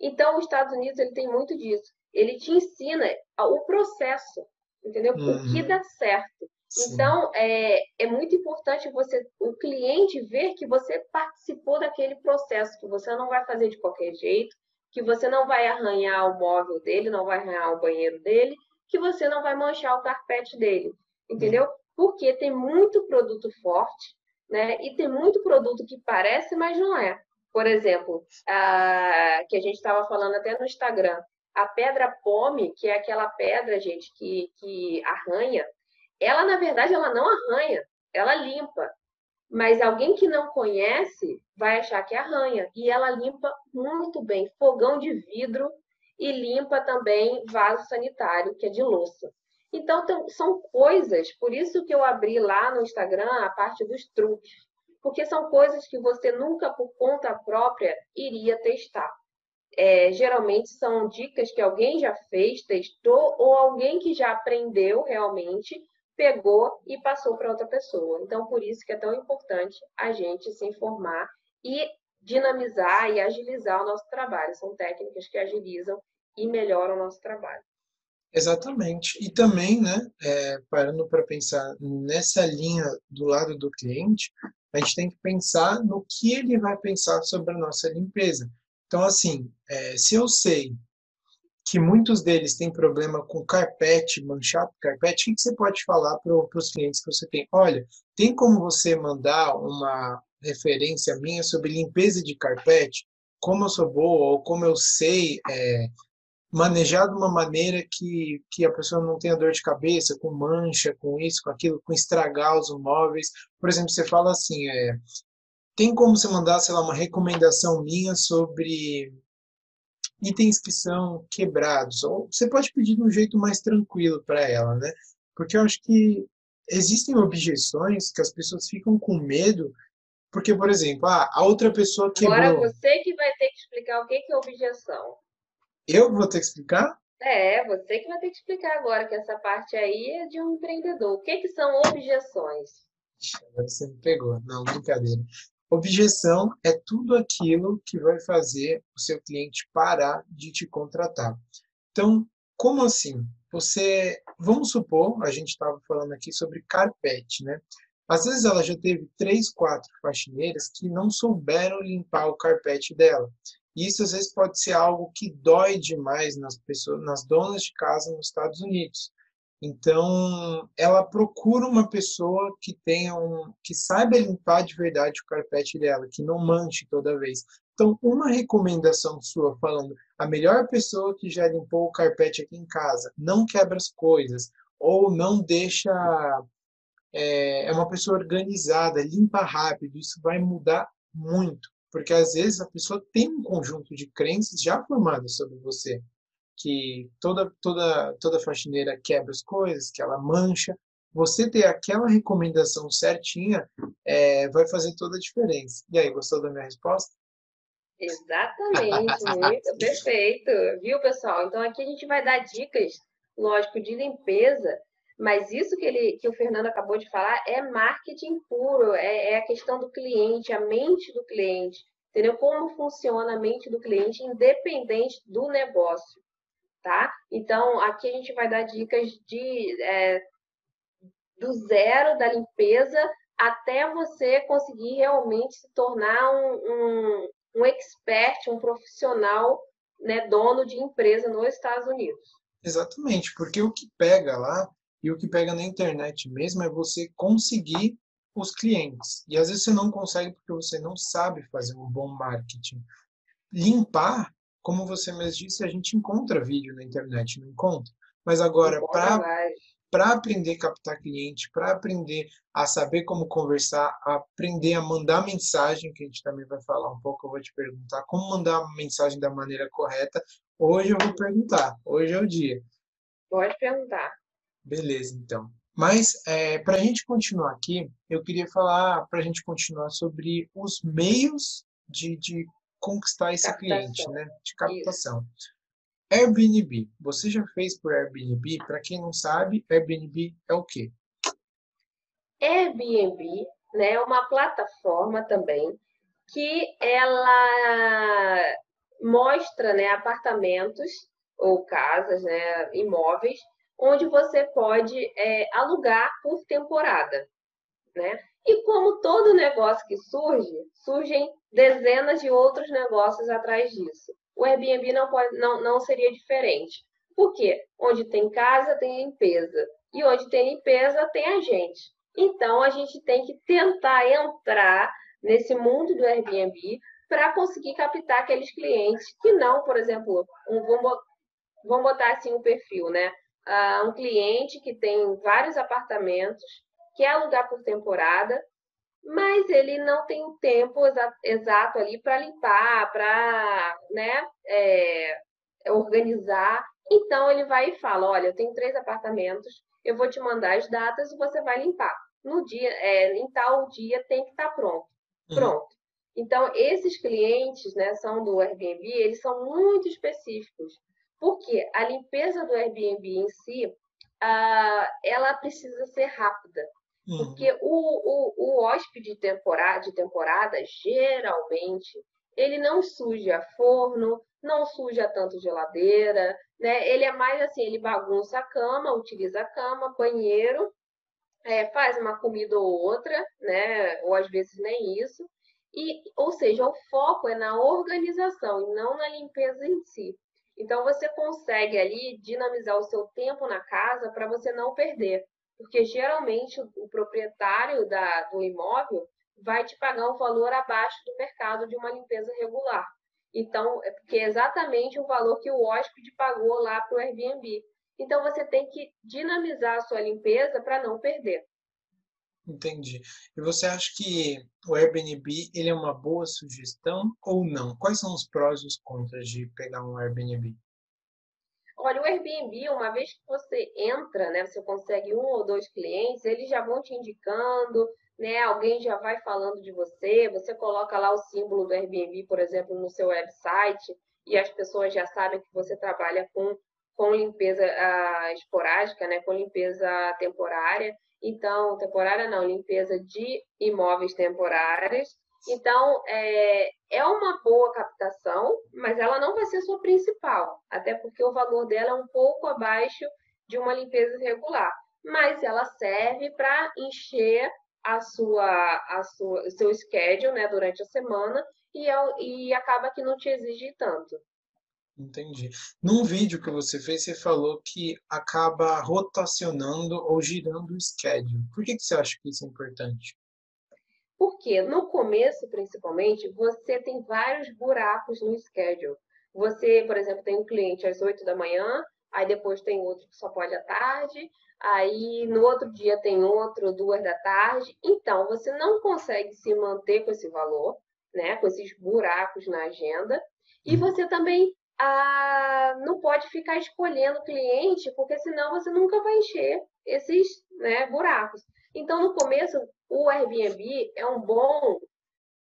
Então, os Estados Unidos ele tem muito disso. Ele te ensina o processo entendeu? Uhum. O que dá certo. Sim. Então, é, é muito importante você, o cliente ver que você participou daquele processo, que você não vai fazer de qualquer jeito, que você não vai arranhar o móvel dele, não vai arranhar o banheiro dele, que você não vai manchar o carpete dele, entendeu? Uhum. Porque tem muito produto forte, né? E tem muito produto que parece, mas não é. Por exemplo, a, que a gente estava falando até no Instagram, a pedra pome, que é aquela pedra, gente, que, que arranha, ela, na verdade, ela não arranha, ela limpa. Mas alguém que não conhece vai achar que arranha. E ela limpa muito bem fogão de vidro e limpa também vaso sanitário, que é de louça. Então, são coisas, por isso que eu abri lá no Instagram a parte dos truques, porque são coisas que você nunca, por conta própria, iria testar é, geralmente são dicas que alguém já fez, testou, ou alguém que já aprendeu realmente, pegou e passou para outra pessoa. Então, por isso que é tão importante a gente se informar e dinamizar e agilizar o nosso trabalho. São técnicas que agilizam e melhoram o nosso trabalho. Exatamente. E também, né, é, parando para pensar nessa linha do lado do cliente, a gente tem que pensar no que ele vai pensar sobre a nossa limpeza. Então, assim, é, se eu sei que muitos deles têm problema com carpete, manchado carpete, o que você pode falar para os clientes que você tem? Olha, tem como você mandar uma referência minha sobre limpeza de carpete? Como eu sou boa ou como eu sei é, manejar de uma maneira que, que a pessoa não tenha dor de cabeça, com mancha, com isso, com aquilo, com estragar os móveis. Por exemplo, você fala assim, é, tem como você mandar, sei lá, uma recomendação minha sobre itens que são quebrados. Ou você pode pedir de um jeito mais tranquilo para ela, né? Porque eu acho que existem objeções que as pessoas ficam com medo, porque, por exemplo, ah, a outra pessoa quebrou... Agora você que vai ter que explicar o que é objeção. Eu vou ter que explicar? É, você que vai ter que explicar agora, que essa parte aí é de um empreendedor. O que, que são objeções? Agora você me pegou. Não, brincadeira. Objeção é tudo aquilo que vai fazer o seu cliente parar de te contratar. Então, como assim? Você, vamos supor, a gente estava falando aqui sobre carpete, né? Às vezes ela já teve três, quatro faxineiras que não souberam limpar o carpete dela. Isso às vezes pode ser algo que dói demais nas pessoas, nas donas de casa nos Estados Unidos. Então, ela procura uma pessoa que tenha um, que saiba limpar de verdade o carpete dela, que não manche toda vez. Então, uma recomendação sua falando, a melhor pessoa que já limpou o carpete aqui em casa, não quebra as coisas ou não deixa é, é uma pessoa organizada, limpa rápido, isso vai mudar muito, porque às vezes a pessoa tem um conjunto de crenças já formadas sobre você que toda, toda, toda faxineira quebra as coisas, que ela mancha. Você ter aquela recomendação certinha é, vai fazer toda a diferença. E aí, gostou da minha resposta? Exatamente, muito perfeito. Viu, pessoal? Então aqui a gente vai dar dicas, lógico, de limpeza, mas isso que, ele, que o Fernando acabou de falar é marketing puro, é, é a questão do cliente, a mente do cliente, entendeu? Como funciona a mente do cliente, independente do negócio tá? Então, aqui a gente vai dar dicas de é, do zero da limpeza até você conseguir realmente se tornar um, um, um expert, um profissional, né, dono de empresa nos Estados Unidos. Exatamente, porque o que pega lá e o que pega na internet mesmo é você conseguir os clientes. E às vezes você não consegue porque você não sabe fazer um bom marketing. Limpar como você mesmo disse, a gente encontra vídeo na internet, não encontra? Mas agora, para aprender a captar cliente, para aprender a saber como conversar, aprender a mandar mensagem, que a gente também vai falar um pouco, eu vou te perguntar como mandar a mensagem da maneira correta. Hoje eu vou perguntar, hoje é o dia. Pode perguntar. Beleza, então. Mas, é, para a gente continuar aqui, eu queria falar, para a gente continuar sobre os meios de, de conquistar esse captação. cliente, né? De captação. Isso. Airbnb. Você já fez por Airbnb? Para quem não sabe, Airbnb é o quê? Airbnb né, é uma plataforma também que ela mostra né, apartamentos ou casas, né, imóveis, onde você pode é, alugar por temporada. Né? E como todo negócio que surge, surgem dezenas de outros negócios atrás disso. O Airbnb não, pode, não, não seria diferente. Por quê? Onde tem casa, tem limpeza. E onde tem limpeza, tem a gente. Então, a gente tem que tentar entrar nesse mundo do Airbnb para conseguir captar aqueles clientes que não, por exemplo, um, vamos, botar assim um perfil, né? Uh, um cliente que tem vários apartamentos, quer alugar por temporada, mas ele não tem o tempo exa exato ali para limpar, para né, é, organizar. Então ele vai e fala: olha, eu tenho três apartamentos, eu vou te mandar as datas e você vai limpar. No dia, é, em tal dia tem que estar tá pronto. Uhum. Pronto. Então, esses clientes, né, são do Airbnb, eles são muito específicos. Porque a limpeza do Airbnb em si, uh, ela precisa ser rápida. Porque uhum. o, o, o hóspede de temporada, de temporada, geralmente, ele não suja forno, não suja tanto geladeira, né? Ele é mais assim, ele bagunça a cama, utiliza a cama, banheiro, é, faz uma comida ou outra, né? Ou às vezes nem isso. E, ou seja, o foco é na organização e não na limpeza em si. Então, você consegue ali dinamizar o seu tempo na casa para você não perder. Porque geralmente o proprietário da, do imóvel vai te pagar um valor abaixo do mercado de uma limpeza regular. Então, é porque é exatamente o valor que o hóspede pagou lá para o Airbnb. Então, você tem que dinamizar a sua limpeza para não perder. Entendi. E você acha que o Airbnb ele é uma boa sugestão ou não? Quais são os prós e os contras de pegar um Airbnb? Olha, o Airbnb, uma vez que você entra, né, você consegue um ou dois clientes, eles já vão te indicando, né, alguém já vai falando de você, você coloca lá o símbolo do Airbnb, por exemplo, no seu website, e as pessoas já sabem que você trabalha com, com limpeza uh, esporádica, né, com limpeza temporária. Então, temporária não, limpeza de imóveis temporários. Então, é, é uma boa captação, mas ela não vai ser sua principal, até porque o valor dela é um pouco abaixo de uma limpeza regular. Mas ela serve para encher a sua, a sua, o seu schedule né, durante a semana e, é, e acaba que não te exige tanto. Entendi. Num vídeo que você fez, você falou que acaba rotacionando ou girando o schedule. Por que, que você acha que isso é importante? Porque no começo, principalmente, você tem vários buracos no schedule. Você, por exemplo, tem um cliente às 8 da manhã, aí depois tem outro que só pode à tarde, aí no outro dia tem outro, duas da tarde. Então, você não consegue se manter com esse valor, né? Com esses buracos na agenda. E uhum. você também ah, não pode ficar escolhendo cliente, porque senão você nunca vai encher esses né, buracos. Então, no começo, o Airbnb é um bom,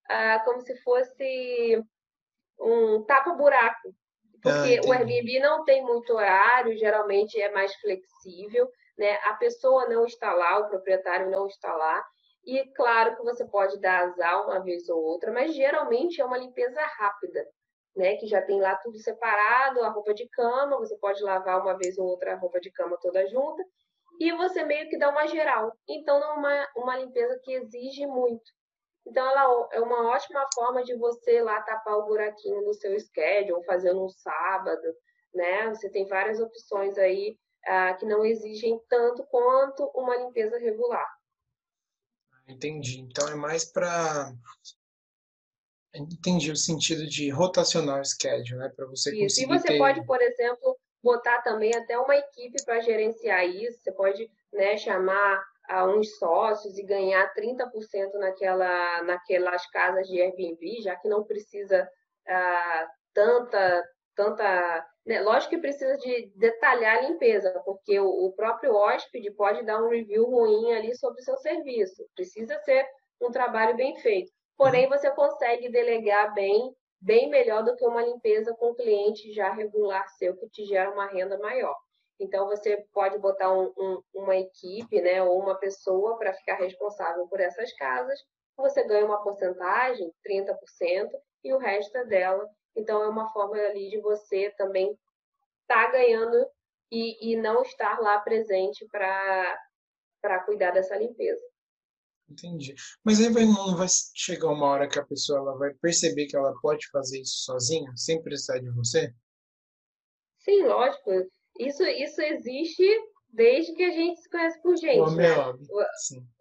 ah, como se fosse um tapa-buraco, porque ah, o Airbnb não tem muito horário, geralmente é mais flexível, né? A pessoa não está lá, o proprietário não está lá. E claro que você pode dar azar uma vez ou outra, mas geralmente é uma limpeza rápida né? Que já tem lá tudo separado, a roupa de cama, você pode lavar uma vez ou outra a roupa de cama toda junta, e você meio que dá uma geral. Então, não é uma, uma limpeza que exige muito. Então, ela é uma ótima forma de você lá tapar o buraquinho no seu schedule, fazer no sábado, né? Você tem várias opções aí ah, que não exigem tanto quanto uma limpeza regular. Entendi. Então, é mais para Entendi o sentido de rotacionar o schedule, né? Para você isso. conseguir. E você ter... pode, por exemplo, botar também até uma equipe para gerenciar isso. Você pode né, chamar a uns sócios e ganhar 30% naquela, naquelas casas de Airbnb, já que não precisa ah, tanta. tanta né? Lógico que precisa de detalhar a limpeza, porque o, o próprio hóspede pode dar um review ruim ali sobre o seu serviço. Precisa ser um trabalho bem feito. Porém, você consegue delegar bem, bem melhor do que uma limpeza com cliente já regular seu, que te gera uma renda maior. Então, você pode botar um, um, uma equipe, né, ou uma pessoa para ficar responsável por essas casas. Você ganha uma porcentagem, 30%, e o resto é dela. Então, é uma forma ali de você também estar tá ganhando e, e não estar lá presente para cuidar dessa limpeza. Entendi. Mas aí vai, não vai chegar uma hora que a pessoa ela vai perceber que ela pode fazer isso sozinha, sem precisar de você? Sim, lógico. Isso, isso existe desde que a gente se conhece por gente. O, né?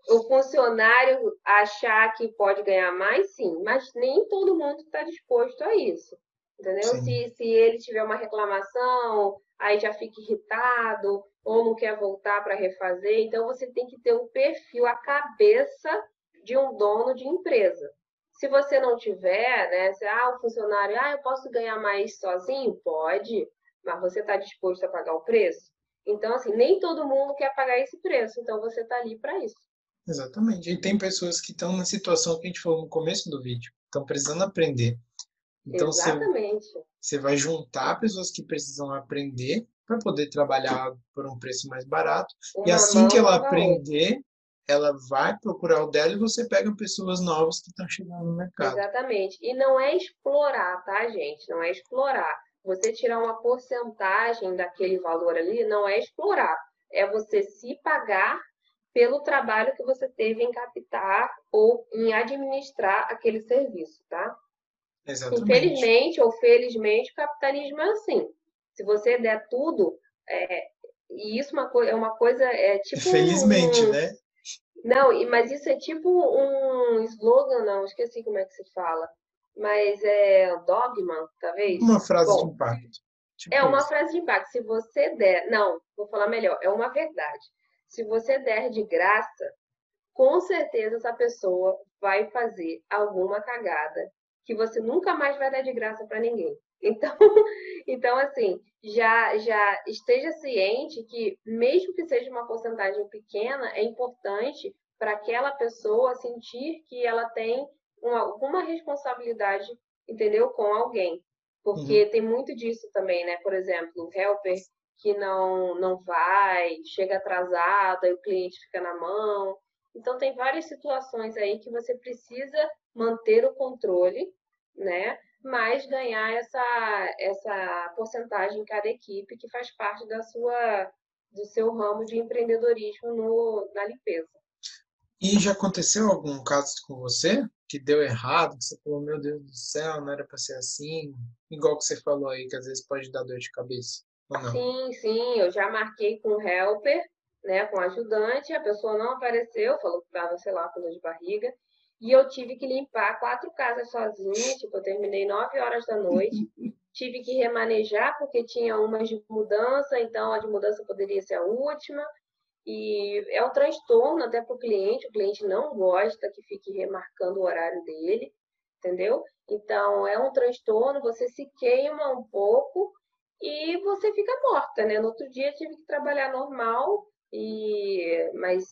o, o funcionário achar que pode ganhar mais, sim, mas nem todo mundo está disposto a isso. Entendeu? Se, se ele tiver uma reclamação, aí já fica irritado, ou não quer voltar para refazer. Então, você tem que ter o um perfil, a cabeça de um dono de empresa. Se você não tiver, né, se, ah, o funcionário, ah, eu posso ganhar mais sozinho? Pode, mas você está disposto a pagar o preço? Então, assim, nem todo mundo quer pagar esse preço, então você está ali para isso. Exatamente. E tem pessoas que estão na situação que a gente falou no começo do vídeo, estão precisando aprender. Então, Exatamente. Você, você vai juntar pessoas que precisam aprender para poder trabalhar por um preço mais barato. Uma e assim que ela aprender, ela vai procurar o dela e você pega pessoas novas que estão chegando no mercado. Exatamente. E não é explorar, tá, gente? Não é explorar. Você tirar uma porcentagem daquele valor ali não é explorar. É você se pagar pelo trabalho que você teve em captar ou em administrar aquele serviço, tá? Exatamente. Infelizmente ou felizmente, o capitalismo é assim. Se você der tudo, é, e isso uma é uma coisa, é tipo. Felizmente, um, né? Não, mas isso é tipo um slogan, não, esqueci como é que se fala. Mas é dogma, talvez? Uma frase Bom, de impacto. Tipo é uma isso. frase de impacto. Se você der. Não, vou falar melhor. É uma verdade. Se você der de graça, com certeza essa pessoa vai fazer alguma cagada que você nunca mais vai dar de graça para ninguém. Então, então assim, já já esteja ciente que mesmo que seja uma porcentagem pequena, é importante para aquela pessoa sentir que ela tem uma, alguma responsabilidade, entendeu, com alguém. Porque uhum. tem muito disso também, né? Por exemplo, o helper que não não vai, chega atrasado, aí o cliente fica na mão. Então tem várias situações aí que você precisa manter o controle, né? Mas ganhar essa essa porcentagem em cada equipe que faz parte da sua do seu ramo de empreendedorismo no, na limpeza. E já aconteceu algum caso com você que deu errado, que você falou, meu Deus do céu, não era para ser assim? Igual que você falou aí, que às vezes pode dar dor de cabeça? Sim, sim, eu já marquei com o helper, né, com o ajudante, a pessoa não apareceu, falou que estava, sei lá, com dor de barriga, e eu tive que limpar quatro casas sozinha, tipo, eu terminei nove horas da noite, tive que remanejar porque tinha umas de mudança, então a de mudança poderia ser a última, e é um transtorno até para o cliente, o cliente não gosta que fique remarcando o horário dele, entendeu? Então, é um transtorno, você se queima um pouco e você fica morta, né? No outro dia tive que trabalhar normal, e mas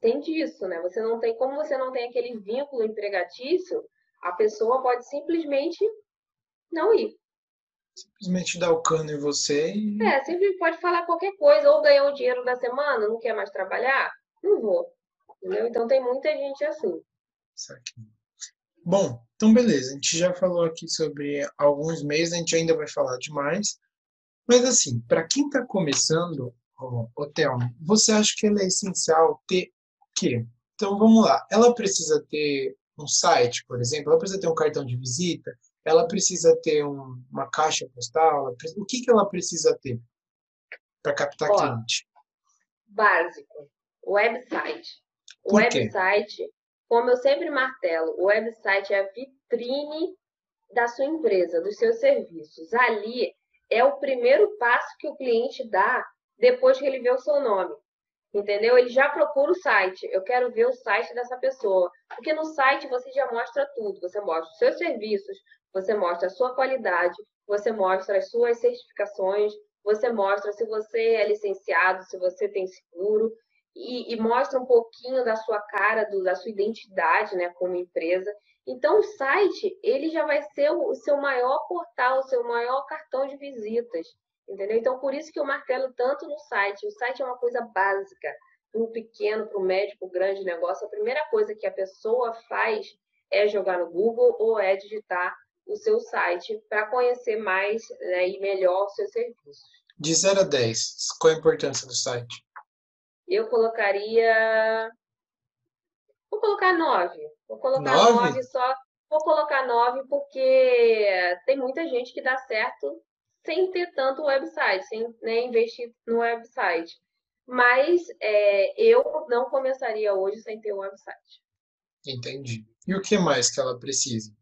tem disso, né? Você não tem, como você não tem aquele vínculo empregatício, a pessoa pode simplesmente não ir simplesmente dar o cano em você e. É, sempre pode falar qualquer coisa, ou ganhar o dinheiro da semana, não quer mais trabalhar? Não vou. Entendeu? Então tem muita gente assim. Bom, então beleza, a gente já falou aqui sobre alguns meses, a gente ainda vai falar de mais. Mas assim, para quem está começando, Thelma, você acha que é essencial ter quê? Então vamos lá, ela precisa ter um site, por exemplo, ela precisa ter um cartão de visita, ela precisa ter um, uma caixa postal? o que, que ela precisa ter para captar Ó, cliente? Básico, website. O website, como eu sempre martelo, o website é a vitrine da sua empresa, dos seus serviços. Ali é o primeiro passo que o cliente dá depois que ele vê o seu nome. Entendeu? Ele já procura o site. Eu quero ver o site dessa pessoa. Porque no site você já mostra tudo. Você mostra os seus serviços, você mostra a sua qualidade, você mostra as suas certificações, você mostra se você é licenciado, se você tem seguro, e, e mostra um pouquinho da sua cara, do, da sua identidade né, como empresa. Então, o site ele já vai ser o, o seu maior portal, o seu maior cartão de visitas. Entendeu? Então, por isso que eu martelo tanto no site. O site é uma coisa básica. Para o pequeno, para o médio, para o grande negócio, a primeira coisa que a pessoa faz é jogar no Google ou é digitar o seu site para conhecer mais né, e melhor os seus serviços. De 0 a 10, qual a importância do site? Eu colocaria. Vou colocar 9. Vou colocar 9 só. Vou colocar 9 porque tem muita gente que dá certo sem ter tanto website, sem né, investir no website. Mas é, eu não começaria hoje sem ter um website. Entendi. E o que mais que ela precisa?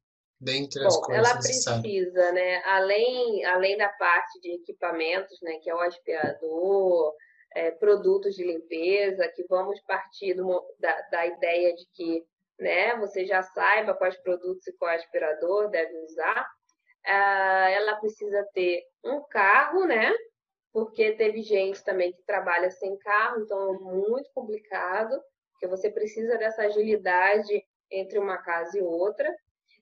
dentre as Bom, coisas ela precisa, né, além, além da parte de equipamentos, né, que é o aspirador, é, produtos de limpeza, que vamos partir do, da, da ideia de que né, você já saiba quais produtos e qual aspirador deve usar. Ah, ela precisa ter um carro, né? Porque teve gente também que trabalha sem carro, então é muito complicado, porque você precisa dessa agilidade entre uma casa e outra.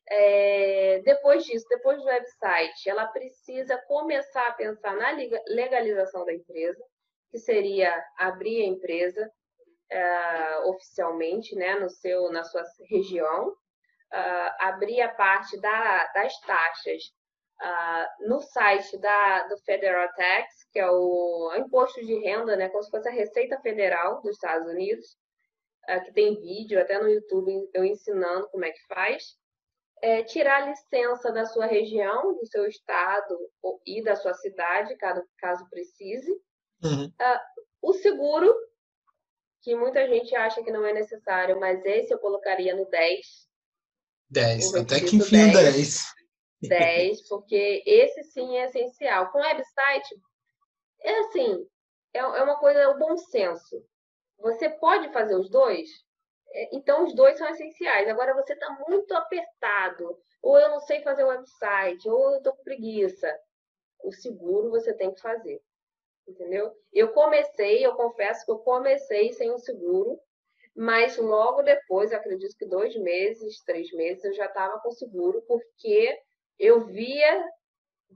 É, depois disso, depois do website, ela precisa começar a pensar na legalização da empresa, que seria abrir a empresa uh, oficialmente, né, no seu, na sua região, uh, abrir a parte da, das taxas uh, no site da, do Federal Tax, que é o, o imposto de renda, né, como se fosse a Receita Federal dos Estados Unidos, que tem vídeo até no YouTube eu ensinando como é que faz. é, tirar a licença da sua região, do seu estado e da sua cidade, caso, caso precise. Uhum. Uh, o seguro, que muita gente acha que não é necessário, mas esse eu colocaria no 10. 10, até que enfim 10. 10. 10, porque esse sim é essencial. Com website, é assim, é, é uma coisa, é o bom senso. Você pode fazer os dois? É, então, os dois são essenciais. Agora, você está muito apertado, ou eu não sei fazer o website, ou eu estou com preguiça. O seguro você tem que fazer. Entendeu? Eu comecei, eu confesso que eu comecei sem o seguro, mas logo depois, acredito que dois meses, três meses, eu já estava com seguro, porque eu via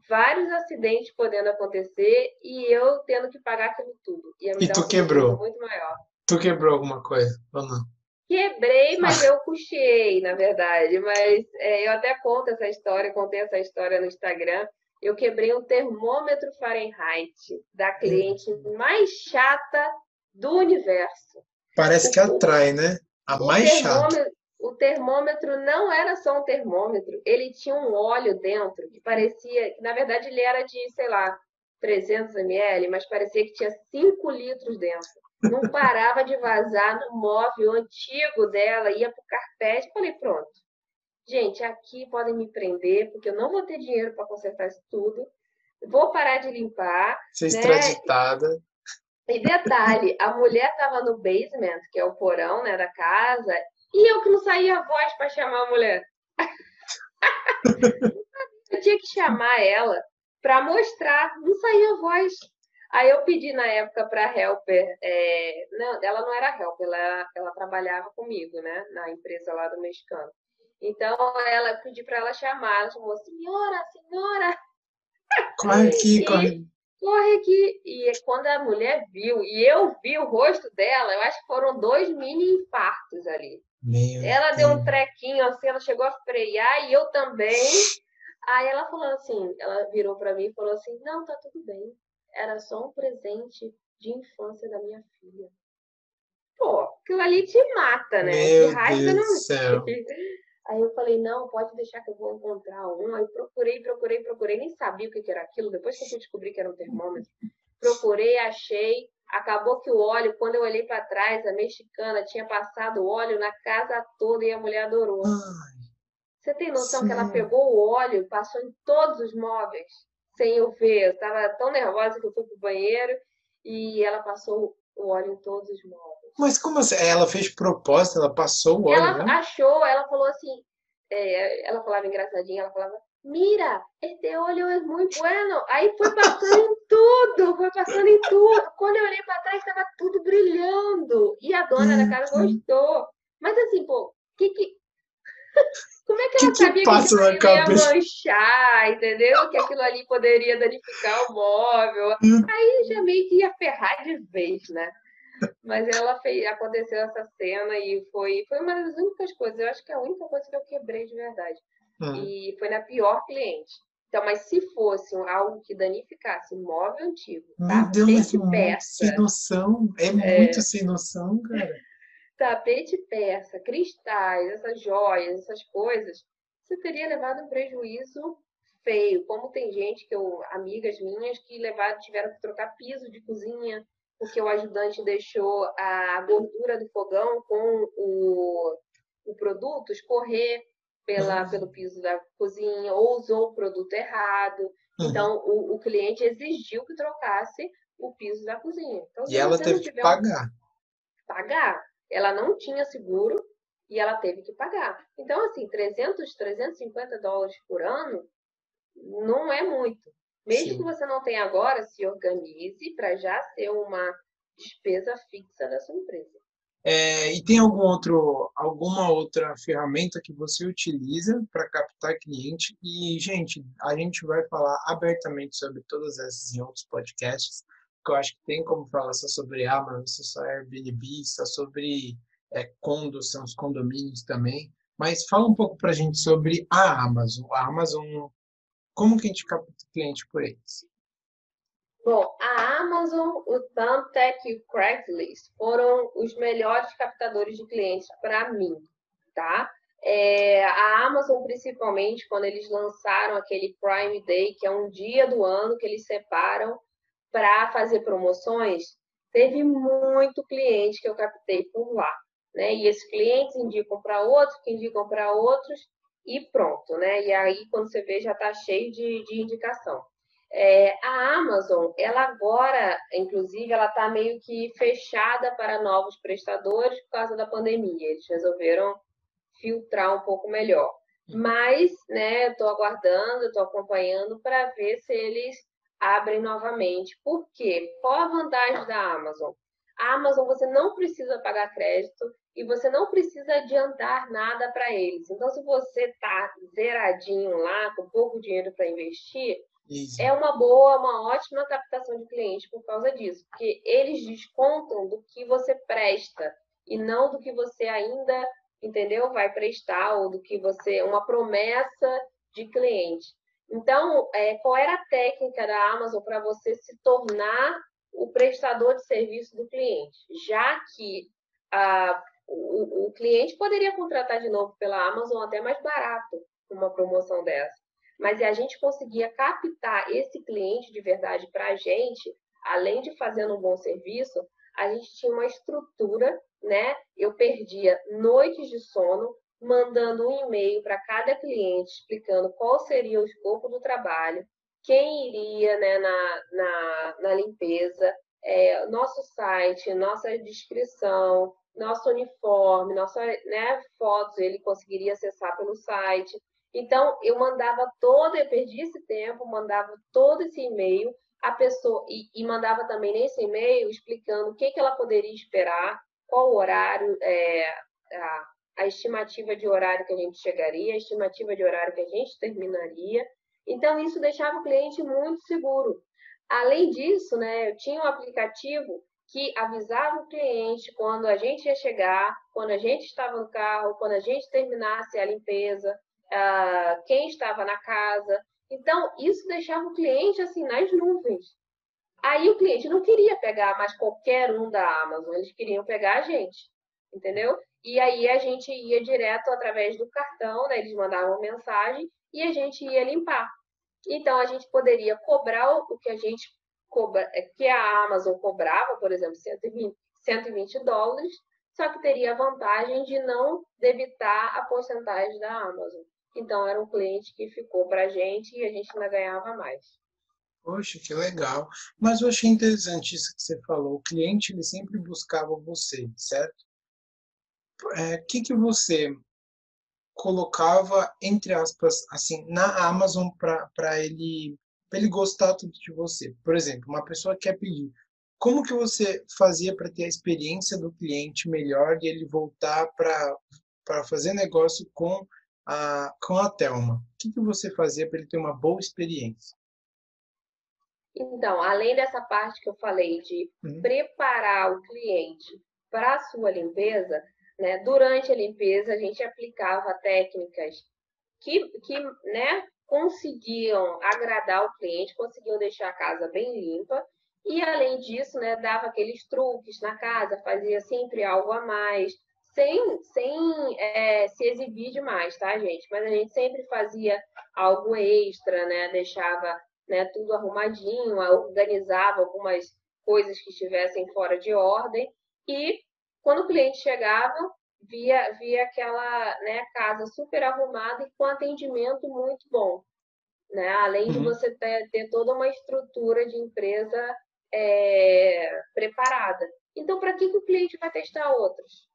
vários acidentes podendo acontecer e eu tendo que pagar aquilo tudo. E, tu quebrou? Muito maior. Tu quebrou alguma coisa ou não? Quebrei, mas eu custeei, na verdade. Mas é, eu até conto essa história, contei essa história no Instagram. Eu quebrei um termômetro Fahrenheit da cliente mais chata do universo. Parece que atrai, né? A mais chata. O termômetro não era só um termômetro, ele tinha um óleo dentro que parecia, que na verdade ele era de, sei lá, 300 ml, mas parecia que tinha 5 litros dentro não parava de vazar no móvel antigo dela, ia para o carpete. Falei, pronto. Gente, aqui podem me prender, porque eu não vou ter dinheiro para consertar isso tudo. Vou parar de limpar. Ser né? extraditada. E detalhe, a mulher estava no basement, que é o porão né, da casa, e eu que não saía a voz para chamar a mulher. eu tinha que chamar ela para mostrar, não saía a voz. Aí eu pedi na época para Helper, é, não, ela não era Helper, ela, ela trabalhava comigo, né, na empresa lá do mexicano. Então ela pedi para ela chamar, ela chamou, senhora, senhora. Corre aqui, corre. Corre aqui. E quando a mulher viu, e eu vi o rosto dela, eu acho que foram dois mini infartos ali. Meu ela Deus. deu um trequinho assim, ela chegou a frear e eu também. Aí ela falou assim, ela virou para mim e falou assim: "Não, tá tudo bem era só um presente de infância da minha filha. Pô, aquilo ali te mata, né? Meu Deus não... do céu. Aí eu falei, não, pode deixar que eu vou encontrar um. Aí procurei, procurei, procurei, nem sabia o que era aquilo. Depois que eu descobri que era um termômetro, procurei, achei. Acabou que o óleo, quando eu olhei para trás, a mexicana tinha passado óleo na casa toda e a mulher adorou. Você tem noção sim. que ela pegou o óleo, passou em todos os móveis? sem eu ver. Eu estava tão nervosa que eu fui pro banheiro e ela passou o óleo em todos os móveis. Mas como assim? Ela fez propósito, ela passou o óleo, Ela né? achou, ela falou assim, é, ela falava engraçadinha, ela falava, mira, este óleo é muito bueno. Aí foi passando em tudo, foi passando em tudo. Quando eu olhei para trás, estava tudo brilhando. E a dona da casa gostou. Mas assim, pô, que que... Como é que, que ela sabia que, aquilo ali ia manchar, entendeu? Que aquilo ali poderia danificar o móvel. Aí já meio que ia ferrar de vez, né? Mas ela fez, aconteceu essa cena e foi, foi uma das únicas coisas, eu acho que é a única coisa que eu quebrei de verdade. Hum. E foi na pior cliente. Então, mas se fosse algo que danificasse um móvel antigo, Meu tá? Deus, mas peça, sem noção, é, é muito sem noção, cara tapete persa, cristais, essas joias, essas coisas, você teria levado um prejuízo feio. Como tem gente que eu, amigas minhas, que levaram, tiveram que trocar piso de cozinha, porque o ajudante deixou a gordura do fogão com o, o produto escorrer pela, uhum. pelo piso da cozinha, ou usou o produto errado. Uhum. Então, o, o cliente exigiu que trocasse o piso da cozinha. Então, e ela teve que pagar. Pagar ela não tinha seguro e ela teve que pagar. Então, assim, 300, 350 dólares por ano não é muito. Mesmo Sim. que você não tenha agora, se organize para já ser uma despesa fixa da sua empresa. É, e tem algum outro, alguma outra ferramenta que você utiliza para captar cliente? E, gente, a gente vai falar abertamente sobre todas essas em outros podcasts que eu acho que tem como falar só sobre Amazon, só sobre Airbnb, só sobre é, condos, são os condomínios também. Mas fala um pouco para a gente sobre a Amazon. A Amazon, como que a gente capta cliente por eles? Bom, a Amazon, o Thumbtack e o Craigslist foram os melhores captadores de clientes para mim, tá? É, a Amazon, principalmente, quando eles lançaram aquele Prime Day, que é um dia do ano que eles separam para fazer promoções, teve muito cliente que eu captei por lá. Né? E esses clientes indicam para outros, que indicam para outros, e pronto, né? E aí, quando você vê, já está cheio de, de indicação. É, a Amazon, ela agora, inclusive, ela está meio que fechada para novos prestadores por causa da pandemia. Eles resolveram filtrar um pouco melhor. Mas, né, estou aguardando, estou acompanhando para ver se eles abrem novamente. Por quê? Qual a vantagem da Amazon? A Amazon você não precisa pagar crédito e você não precisa adiantar nada para eles. Então, se você está zeradinho lá, com pouco dinheiro para investir, Isso. é uma boa, uma ótima captação de cliente por causa disso, porque eles descontam do que você presta e não do que você ainda, entendeu, vai prestar ou do que você, uma promessa de cliente. Então, é, qual era a técnica da Amazon para você se tornar o prestador de serviço do cliente? Já que a, o, o cliente poderia contratar de novo pela Amazon até mais barato uma promoção dessa. Mas a gente conseguia captar esse cliente de verdade para a gente, além de fazendo um bom serviço, a gente tinha uma estrutura, né? Eu perdia noites de sono mandando um e-mail para cada cliente explicando qual seria o escopo do trabalho, quem iria né, na, na, na limpeza, é, nosso site, nossa descrição, nosso uniforme, nossa né, fotos, ele conseguiria acessar pelo site. Então, eu mandava todo, eu perdi esse tempo, mandava todo esse e-mail, a pessoa, e, e mandava também nesse e-mail explicando o que, que ela poderia esperar, qual o horário, é, a, a estimativa de horário que a gente chegaria, a estimativa de horário que a gente terminaria. Então, isso deixava o cliente muito seguro. Além disso, né, eu tinha um aplicativo que avisava o cliente quando a gente ia chegar, quando a gente estava no carro, quando a gente terminasse a limpeza, uh, quem estava na casa. Então, isso deixava o cliente assim nas nuvens. Aí o cliente não queria pegar mais qualquer um da Amazon, eles queriam pegar a gente, entendeu? E aí a gente ia direto através do cartão, né? eles mandavam mensagem e a gente ia limpar. Então a gente poderia cobrar o que a gente é, que a Amazon cobrava, por exemplo, 120, 120 dólares, só que teria a vantagem de não debitar a porcentagem da Amazon. Então era um cliente que ficou para a gente e a gente ainda ganhava mais. Poxa, que legal. Mas eu achei interessante isso que você falou. O cliente ele sempre buscava você, certo? é, que, que você colocava, entre aspas, assim, na Amazon para ele, ele gostar tudo de você? Por exemplo, uma pessoa quer pedir. Como que você fazia para ter a experiência do cliente melhor e ele voltar para fazer negócio com a, com a Telma? O que, que você fazia para ele ter uma boa experiência? Então, além dessa parte que eu falei de uhum. preparar o cliente para a sua limpeza, né? Durante a limpeza, a gente aplicava técnicas que, que né, conseguiam agradar o cliente, conseguiam deixar a casa bem limpa. E, além disso, né, dava aqueles truques na casa, fazia sempre algo a mais, sem, sem é, se exibir demais, tá, gente? Mas a gente sempre fazia algo extra, né? Deixava né, tudo arrumadinho, organizava algumas coisas que estivessem fora de ordem e quando o cliente chegava, via, via aquela né, casa super arrumada e com atendimento muito bom. Né? Além uhum. de você ter, ter, toda uma estrutura de empresa é, preparada. Então, para que, que o cliente vai testar outros?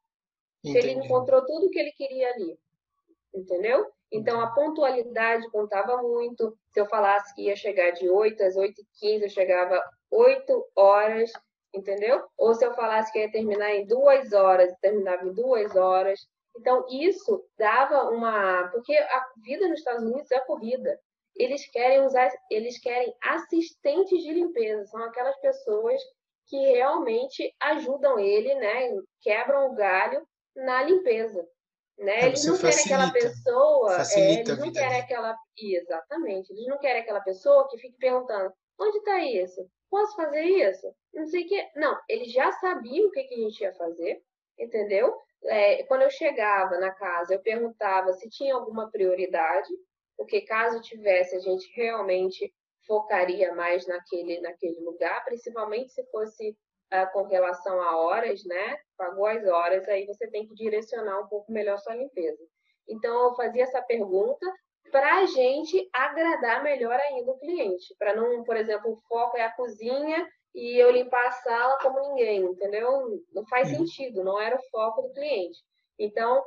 Entendi. Se ele encontrou tudo o que ele queria ali. Entendeu? Então, a pontualidade contava muito. Se eu falasse que ia chegar de 8 às 8h15, eu chegava 8 horas entendeu? Ou se eu falasse que ia terminar em duas horas, terminava em duas horas. Então, isso dava uma. Porque a vida nos Estados Unidos é corrida. Eles querem usar, eles querem assistentes de limpeza, são aquelas pessoas que realmente ajudam ele, né? Quebram o galho na limpeza. Né? É, eles não querem aquela pessoa, é, eles não querem aquela. Exatamente, eles não querem aquela pessoa que fique perguntando onde está isso? Posso fazer isso? Não sei o que. Não, eles já sabiam o que, que a gente ia fazer, entendeu? é, quando eu chegava na casa, eu perguntava se tinha alguma prioridade, porque caso tivesse, a gente realmente focaria mais naquele, naquele lugar, principalmente se fosse uh, com relação a horas, né? Pagou as horas, aí você tem que direcionar um pouco melhor sua limpeza. Então, eu fazia essa pergunta para a gente agradar melhor ainda o cliente, para não, por exemplo, o foco é a cozinha e eu limpar a sala como ninguém, entendeu? Não faz sentido, não era o foco do cliente. Então,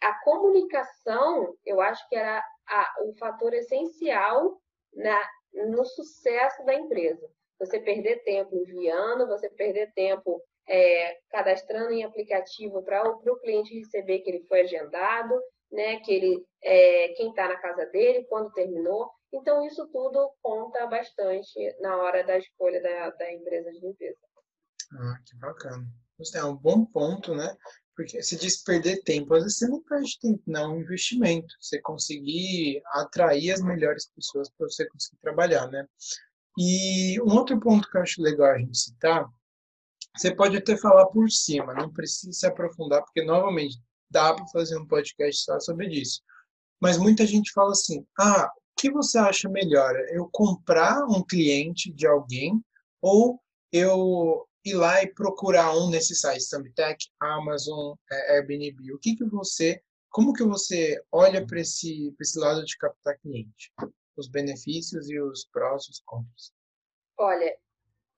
a comunicação, eu acho que era a, o fator essencial na, no sucesso da empresa. Você perder tempo enviando, você perder tempo é, cadastrando em aplicativo para o cliente receber que ele foi agendado, né, que ele, é, quem está na casa dele, quando terminou. Então, isso tudo conta bastante na hora da escolha da, da empresa de limpeza. Ah, que bacana. Você é um bom ponto, né? Porque se diz perder tempo, às vezes você não perde tempo, não, é um investimento. Você conseguir atrair as melhores pessoas para você conseguir trabalhar, né? E um outro ponto que eu acho legal a gente citar, você pode até falar por cima, não precisa se aprofundar, porque, novamente, dá para fazer um podcast só sobre isso. Mas muita gente fala assim: ah, que você acha melhor? Eu comprar um cliente de alguém ou eu ir lá e procurar um nesses sites, Thumbtack, Amazon, é, Airbnb? O que que você, como que você olha para esse, esse lado de captar cliente? Os benefícios e os prós e os contras. Olha,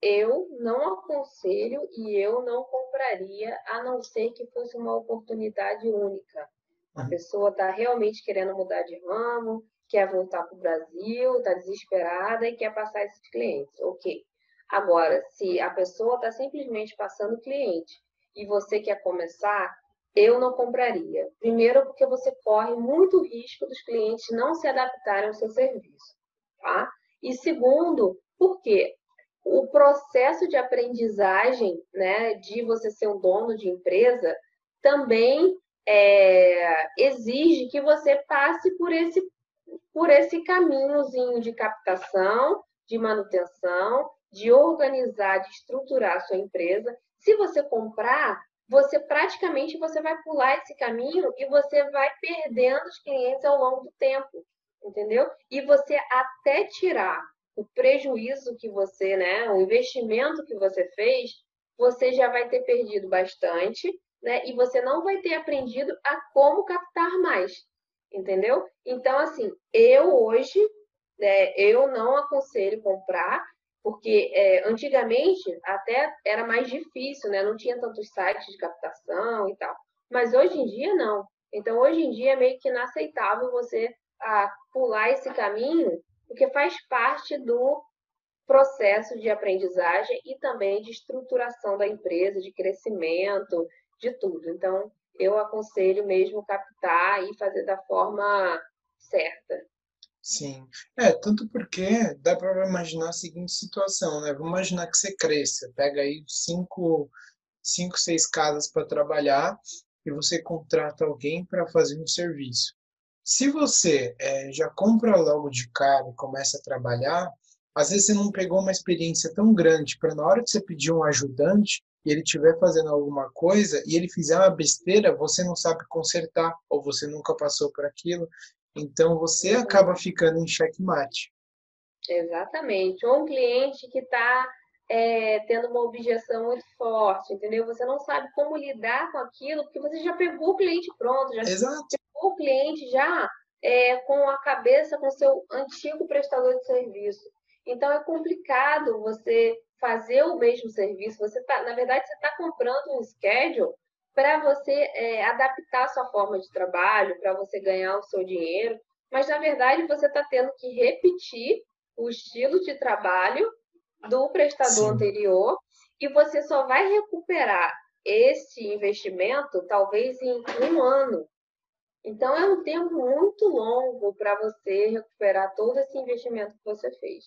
eu não aconselho e eu não compraria, a não ser que fosse uma oportunidade única. A uhum. pessoa está realmente querendo mudar de ramo, quer voltar para o Brasil, está desesperada e quer passar esses clientes. Ok. Agora, se a pessoa está simplesmente passando cliente e você quer começar, eu não compraria. Primeiro, porque você corre muito risco dos clientes não se adaptarem ao seu serviço. Tá? E segundo, porque o processo de aprendizagem, né, de você ser um dono de empresa, também é, exige que você passe por esse por esse caminhozinho de captação, de manutenção, de organizar, de estruturar a sua empresa. Se você comprar, você praticamente você vai pular esse caminho e você vai perdendo os clientes ao longo do tempo, entendeu? E você até tirar o prejuízo que você, né, o investimento que você fez, você já vai ter perdido bastante, né? E você não vai ter aprendido a como captar mais entendeu? Então, assim, eu hoje, é, eu não aconselho comprar, porque é, antigamente até era mais difícil, né? Não tinha tantos sites de captação e tal. Mas hoje em dia, não. Então, hoje em dia é meio que inaceitável você a, pular esse caminho, porque faz parte do processo de aprendizagem e também de estruturação da empresa, de crescimento, de tudo. Então, eu aconselho mesmo captar e fazer da forma certa. Sim, é, tanto porque dá para imaginar a seguinte situação, né? Vamos imaginar que você cresça, pega aí cinco, cinco seis casas para trabalhar e você contrata alguém para fazer um serviço. Se você é, já compra logo de cara e começa a trabalhar, às vezes você não pegou uma experiência tão grande para na hora de você pedir um ajudante, e ele estiver fazendo alguma coisa e ele fizer uma besteira, você não sabe consertar, ou você nunca passou por aquilo, então você uhum. acaba ficando em checkmate. Exatamente. Ou um cliente que está é, tendo uma objeção muito forte, entendeu? Você não sabe como lidar com aquilo, porque você já pegou o cliente pronto, já Exato. pegou o cliente já é, com a cabeça com seu antigo prestador de serviço. Então é complicado você fazer o mesmo serviço, você tá, na verdade, você está comprando um schedule para você é, adaptar a sua forma de trabalho, para você ganhar o seu dinheiro, mas na verdade você está tendo que repetir o estilo de trabalho do prestador Sim. anterior e você só vai recuperar esse investimento talvez em um ano. Então é um tempo muito longo para você recuperar todo esse investimento que você fez.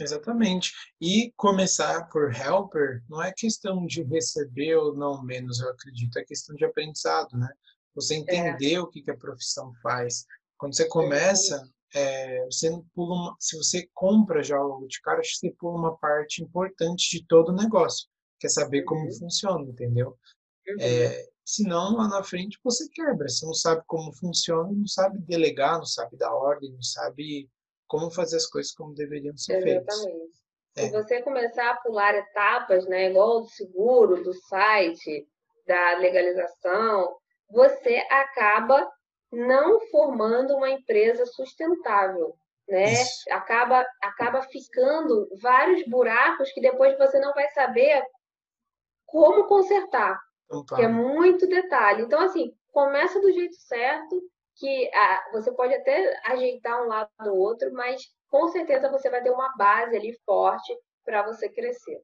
Exatamente. E começar por helper não é questão de receber ou não menos, eu acredito, é questão de aprendizado, né? Você é. entender é. o que, que a profissão faz. Quando você começa, é, você pula uma, se você compra já de cara, acho que você pula uma parte importante de todo o negócio, que é saber como uhum. funciona, entendeu? Uhum. É, senão lá na frente você quebra. Você não sabe como funciona, não sabe delegar, não sabe dar ordem, não sabe como fazer as coisas como deveriam ser feitas. Exatamente. É. Se você começar a pular etapas, né, igual do seguro, do site, da legalização, você acaba não formando uma empresa sustentável, né? Acaba acaba ficando vários buracos que depois você não vai saber como consertar, então, tá. que é muito detalhe. Então assim, começa do jeito certo, que ah, você pode até ajeitar um lado ou outro, mas com certeza você vai ter uma base ali forte para você crescer.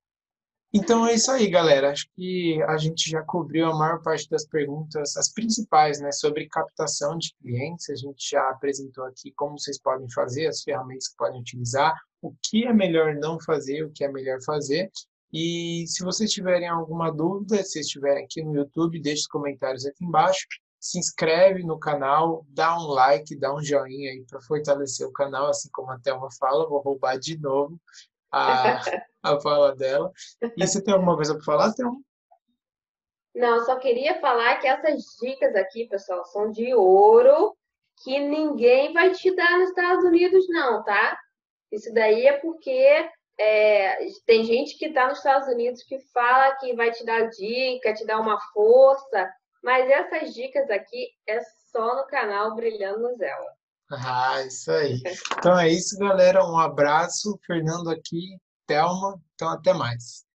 Então é isso aí, galera. Acho que a gente já cobriu a maior parte das perguntas, as principais, né, sobre captação de clientes. A gente já apresentou aqui como vocês podem fazer, as ferramentas que podem utilizar, o que é melhor não fazer, o que é melhor fazer. E se vocês tiverem alguma dúvida, se estiverem aqui no YouTube, deixe os comentários aqui embaixo. Se inscreve no canal, dá um like, dá um joinha aí para fortalecer o canal, assim como a Thelma fala, vou roubar de novo a, a fala dela. E você tem alguma coisa para falar, Thelma? Não, só queria falar que essas dicas aqui, pessoal, são de ouro que ninguém vai te dar nos Estados Unidos, não, tá? Isso daí é porque é, tem gente que está nos Estados Unidos que fala que vai te dar dica, te dar uma força, mas essas dicas aqui é só no canal Brilhando no Zela. Ah, isso aí. Então é isso, galera. Um abraço. Fernando aqui, Thelma. Então até mais.